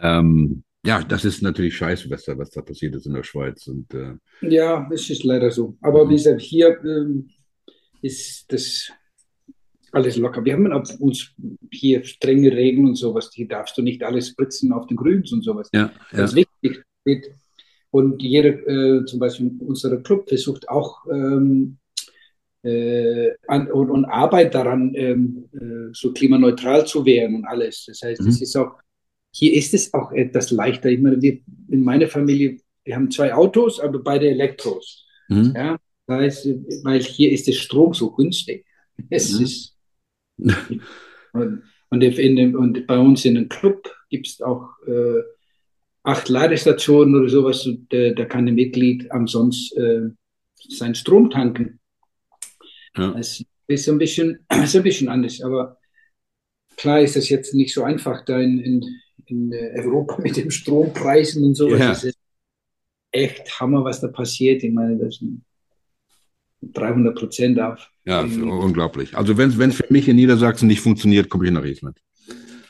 Ähm, ja, das ist natürlich scheiße, was da, was da passiert ist in der Schweiz. Und, äh, ja, es ist leider so. Aber wie gesagt, hier ähm, ist das alles locker. Wir haben auf uns hier strenge Regeln und sowas. Hier darfst du nicht alles spritzen auf den Grüns und sowas. Ja, das ist wichtig. Und jeder, äh, zum Beispiel unser Club, versucht auch ähm, äh, an, und, und arbeitet daran, ähm, äh, so klimaneutral zu werden und alles. Das heißt, mhm. es ist auch hier ist es auch etwas leichter. Ich meine, wir in meiner Familie, wir haben zwei Autos, aber beide Elektros. Mhm. Ja, das heißt, weil hier ist der Strom so günstig. Es mhm. ist und, (laughs) und, in, und, bei uns in dem Club gibt es auch äh, acht Ladestationen oder sowas. Und, äh, da kann ein Mitglied umsonst äh, seinen Strom tanken. Ja. Das ist ein bisschen, (clears throat) ist ein bisschen anders, aber klar ist das jetzt nicht so einfach, da in, in in äh, Europa (laughs) mit den Strompreisen und so. Ja. Das ist echt Hammer, was da passiert. Ich meine, das sind 300 Prozent auf. Ja, unglaublich. Also wenn es für mich in Niedersachsen nicht funktioniert, komme ich nach Island.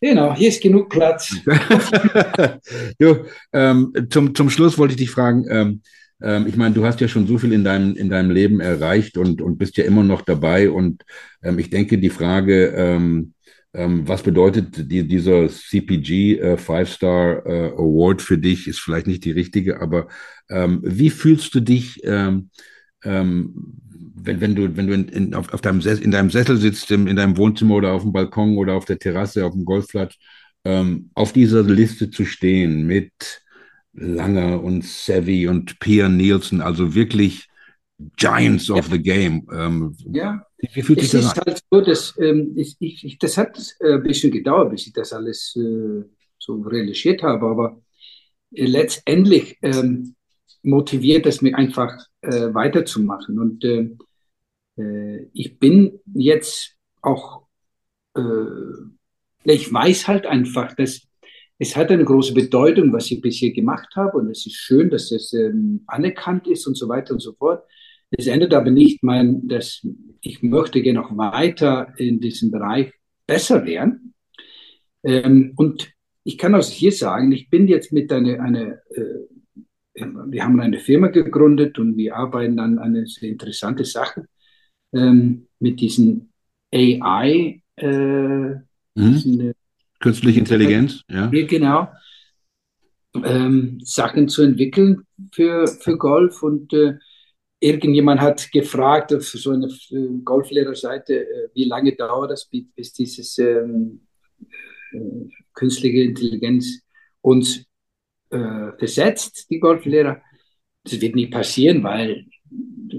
Genau, hier ist genug Platz. (laughs) jo, ähm, zum, zum Schluss wollte ich dich fragen, ähm, ähm, ich meine, du hast ja schon so viel in deinem, in deinem Leben erreicht und, und bist ja immer noch dabei. Und ähm, ich denke, die Frage, ähm, was bedeutet die, dieser CPG äh, Five-Star äh, Award für dich? Ist vielleicht nicht die richtige, aber ähm, wie fühlst du dich, ähm, ähm wenn, wenn du, wenn du in, in, auf, auf deinem in deinem Sessel sitzt, im, in deinem Wohnzimmer oder auf dem Balkon oder auf der Terrasse, auf dem Golfplatz, ähm, auf dieser Liste zu stehen mit Langer und Savvy und Pierre Nielsen, also wirklich Giants of the Game. Ähm, ja. Wie fühlt sich es das ist an? halt so, dass ähm, ich, ich, das hat äh, ein bisschen gedauert, bis ich das alles äh, so realisiert habe, aber äh, letztendlich ähm, motiviert es mich einfach äh, weiterzumachen. Und äh, äh, ich bin jetzt auch, ich weiß halt einfach, dass es hat eine große Bedeutung, was ich bisher gemacht habe und es ist schön, dass das ähm, anerkannt ist und so weiter und so fort. Es ändert aber nicht mein, dass ich möchte gerne noch weiter in diesem Bereich besser werden. Ähm, und ich kann auch hier sagen, ich bin jetzt mit einer, eine, äh, wir haben eine Firma gegründet und wir arbeiten an eine sehr interessante Sache ähm, mit diesen AI. Äh, mhm. diesen, äh, Künstliche Intelligenz, ja. Genau. Ähm, Sachen zu entwickeln für, für Golf und äh, irgendjemand hat gefragt auf so einer Golflehrerseite, äh, wie lange dauert das, bis dieses ähm, äh, künstliche Intelligenz uns äh, versetzt, die Golflehrer. Das wird nicht passieren, weil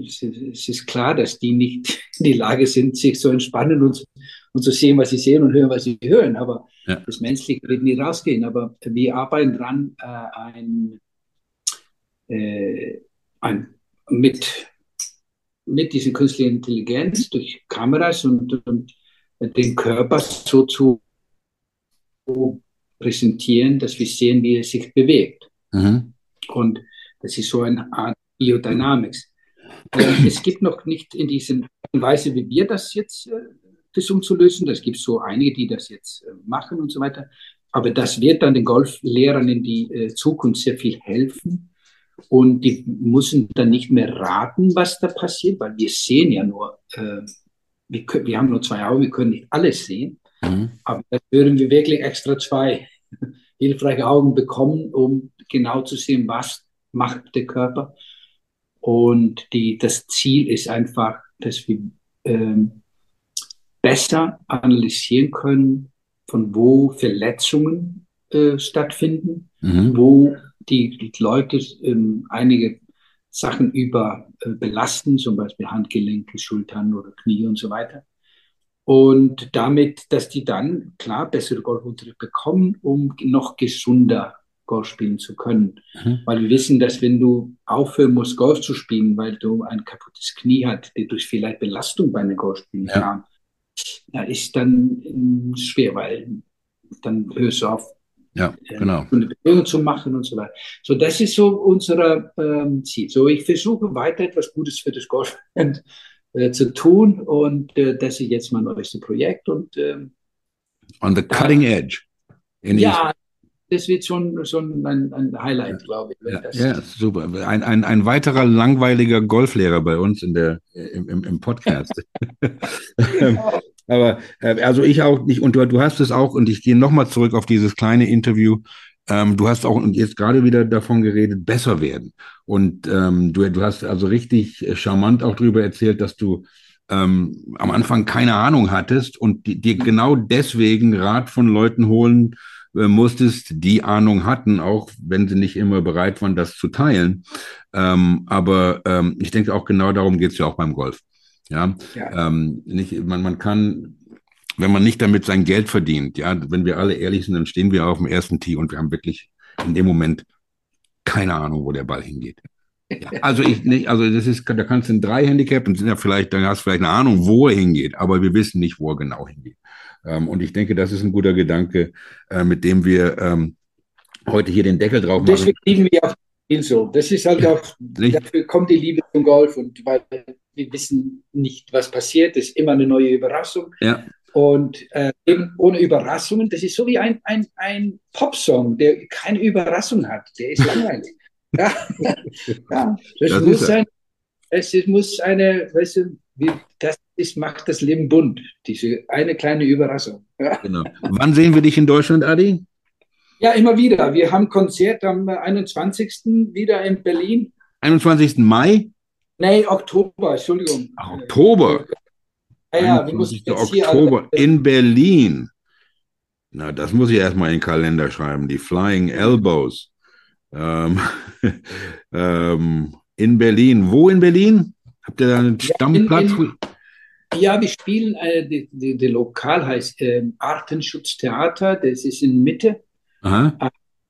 es ist klar, dass die nicht (laughs) in die Lage sind, sich so entspannen und, und zu sehen, was sie sehen und hören, was sie hören. Aber ja. das Menschliche wird nie rausgehen. Aber wir arbeiten dran, äh, ein, äh, ein mit, mit dieser künstlichen Intelligenz durch Kameras und, und den Körper so zu präsentieren, dass wir sehen, wie er sich bewegt. Mhm. Und das ist so eine Art Biodynamics. Äh, es gibt noch nicht in dieser Weise, wie wir das jetzt äh, versuchen zu lösen. Es gibt so einige, die das jetzt äh, machen und so weiter. Aber das wird dann den Golflehrern in die äh, Zukunft sehr viel helfen, und die müssen dann nicht mehr raten, was da passiert, weil wir sehen ja nur, äh, wir, können, wir haben nur zwei Augen, wir können nicht alles sehen. Mhm. Aber da würden wir wirklich extra zwei (laughs) hilfreiche Augen bekommen, um genau zu sehen, was macht der Körper. Und die, das Ziel ist einfach, dass wir ähm, besser analysieren können, von wo Verletzungen äh, stattfinden, Mhm. wo die, die Leute ähm, einige Sachen über äh, belasten, zum Beispiel Handgelenke, Schultern oder Knie und so weiter. Und damit, dass die dann klar bessere Golfunterricht bekommen, um noch gesunder Golf spielen zu können. Mhm. Weil wir wissen, dass wenn du aufhören musst, Golf zu spielen, weil du ein kaputtes Knie hast, die durch vielleicht Belastung bei einem Golfspielen Ja. kam, da ist dann ähm, schwer, weil dann hörst du auf, Ja, äh, genau. eine Bewegung zu machen und so weiter. So, das ist so unser ähm, Ziel. So, ich versuche weiter etwas Gutes für das Golf äh, zu tun und äh, das ist jetzt mein neuestes Projekt und ähm, On the cutting edge. In ja, das wird schon, schon ein, ein Highlight, glaube ich. Ja, ja, super. Ein, ein, ein weiterer langweiliger Golflehrer bei uns in der, im, im, im Podcast. Ähm, (laughs) (laughs) Aber äh, also ich auch nicht, und du, du hast es auch, und ich gehe nochmal zurück auf dieses kleine Interview. Ähm, du hast auch und jetzt gerade wieder davon geredet, besser werden. Und ähm, du, du hast also richtig äh, charmant auch darüber erzählt, dass du ähm, am Anfang keine Ahnung hattest und dir genau deswegen Rat von Leuten holen äh, musstest, die Ahnung hatten, auch wenn sie nicht immer bereit waren, das zu teilen. Ähm, aber ähm, ich denke auch genau darum geht es ja auch beim Golf. Ja, Ja. ähm, nicht, man, man kann, wenn man nicht damit sein Geld verdient, ja, wenn wir alle ehrlich sind, dann stehen wir auf dem ersten Tee und wir haben wirklich in dem Moment keine Ahnung, wo der Ball hingeht. Ja, (laughs) also ich nicht, also das ist, da kannst du ein drei Handicap und sind ja vielleicht, dann hast du vielleicht eine Ahnung, wo er hingeht, aber wir wissen nicht, wo er genau hingeht. Ähm, und ich denke, das ist ein guter Gedanke, äh, mit dem wir ähm, heute hier den Deckel drauf machen. Deswegen lieben wir auch ihn so. Das ist halt auch, dafür kommt die Liebe zum Golf und weil wir wissen nicht, was passiert, das ist immer eine neue Überraschung. Ja, Und äh, eben ohne Überraschungen, das ist so wie ein, ein, ein Popsong, der keine Überraschung hat. Der ist langweilig. (laughs) ja. ja, das, Das muss ist er. ein, es ist- muss eine, weißt du, wie, das ist, macht das Leben bunt, diese eine kleine Überraschung. Ja. genau. Wann sehen wir dich in Deutschland, Adi? ja, immer wieder. Wir haben Konzert am 21. wieder in Berlin. 21. Mai? Nee, Oktober, Entschuldigung. Ach, Oktober. Ja, ja, wir müssen 21. jetzt hier Oktober alle- in Berlin. Na, das muss ich erstmal in den Kalender schreiben. Die Flying Elbows. Ähm, (laughs) ähm, in Berlin. Wo in Berlin? Habt ihr da einen Ja, Stammplatz? in- Ja, wir spielen, äh, die, die, die Lokal heißt ähm, Artenschutztheater, das ist in Mitte. Aha.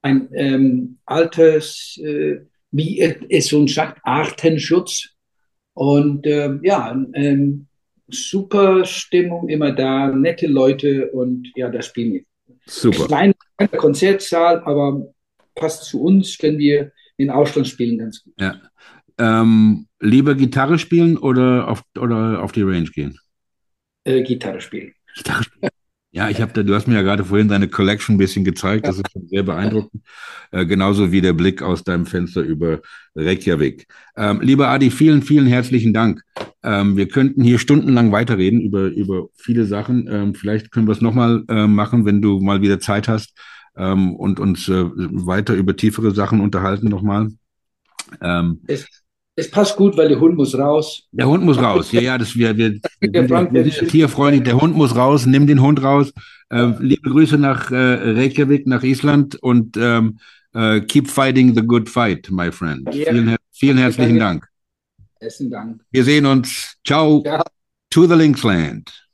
Ein ähm, altes, äh, wie es so sagt, Artenschutz. Und ähm, ja, ähm, super Stimmung immer da, nette Leute und ja, da spielen wir. Super. Kleiner Konzertsaal, aber passt zu uns, wenn wir in Ausland spielen, ganz gut. Ja. Ähm, lieber Gitarre spielen oder auf, oder auf die Range gehen? Äh, Gitarre spielen. Gitarre spielen. Ja, ich habe da, du hast mir ja gerade vorhin deine Collection ein bisschen gezeigt, das ist schon sehr beeindruckend. Äh, genauso wie der Blick aus deinem Fenster über Reykjavik. Ähm, lieber Adi, vielen, vielen herzlichen Dank. Ähm, wir könnten hier stundenlang weiterreden über, über viele Sachen. Ähm, vielleicht können wir es nochmal äh, machen, wenn du mal wieder Zeit hast ähm, und uns äh, weiter über tiefere Sachen unterhalten nochmal. Ähm, Es, es passt gut, weil der Hund muss raus. der Hund muss raus. Ja, ja, das wir, wir, wir, Der sind, Frank, wir der sind tierfreundlich. Der Hund muss raus. Nimm den Hund raus. Äh, liebe Grüße nach äh, Reykjavik, nach Island und ähm, äh, keep fighting the good fight, my friend. Ja. Vielen, vielen herzlichen Dank. Besten Dank. Wir sehen uns. Ciao. Ja. To the Linksland.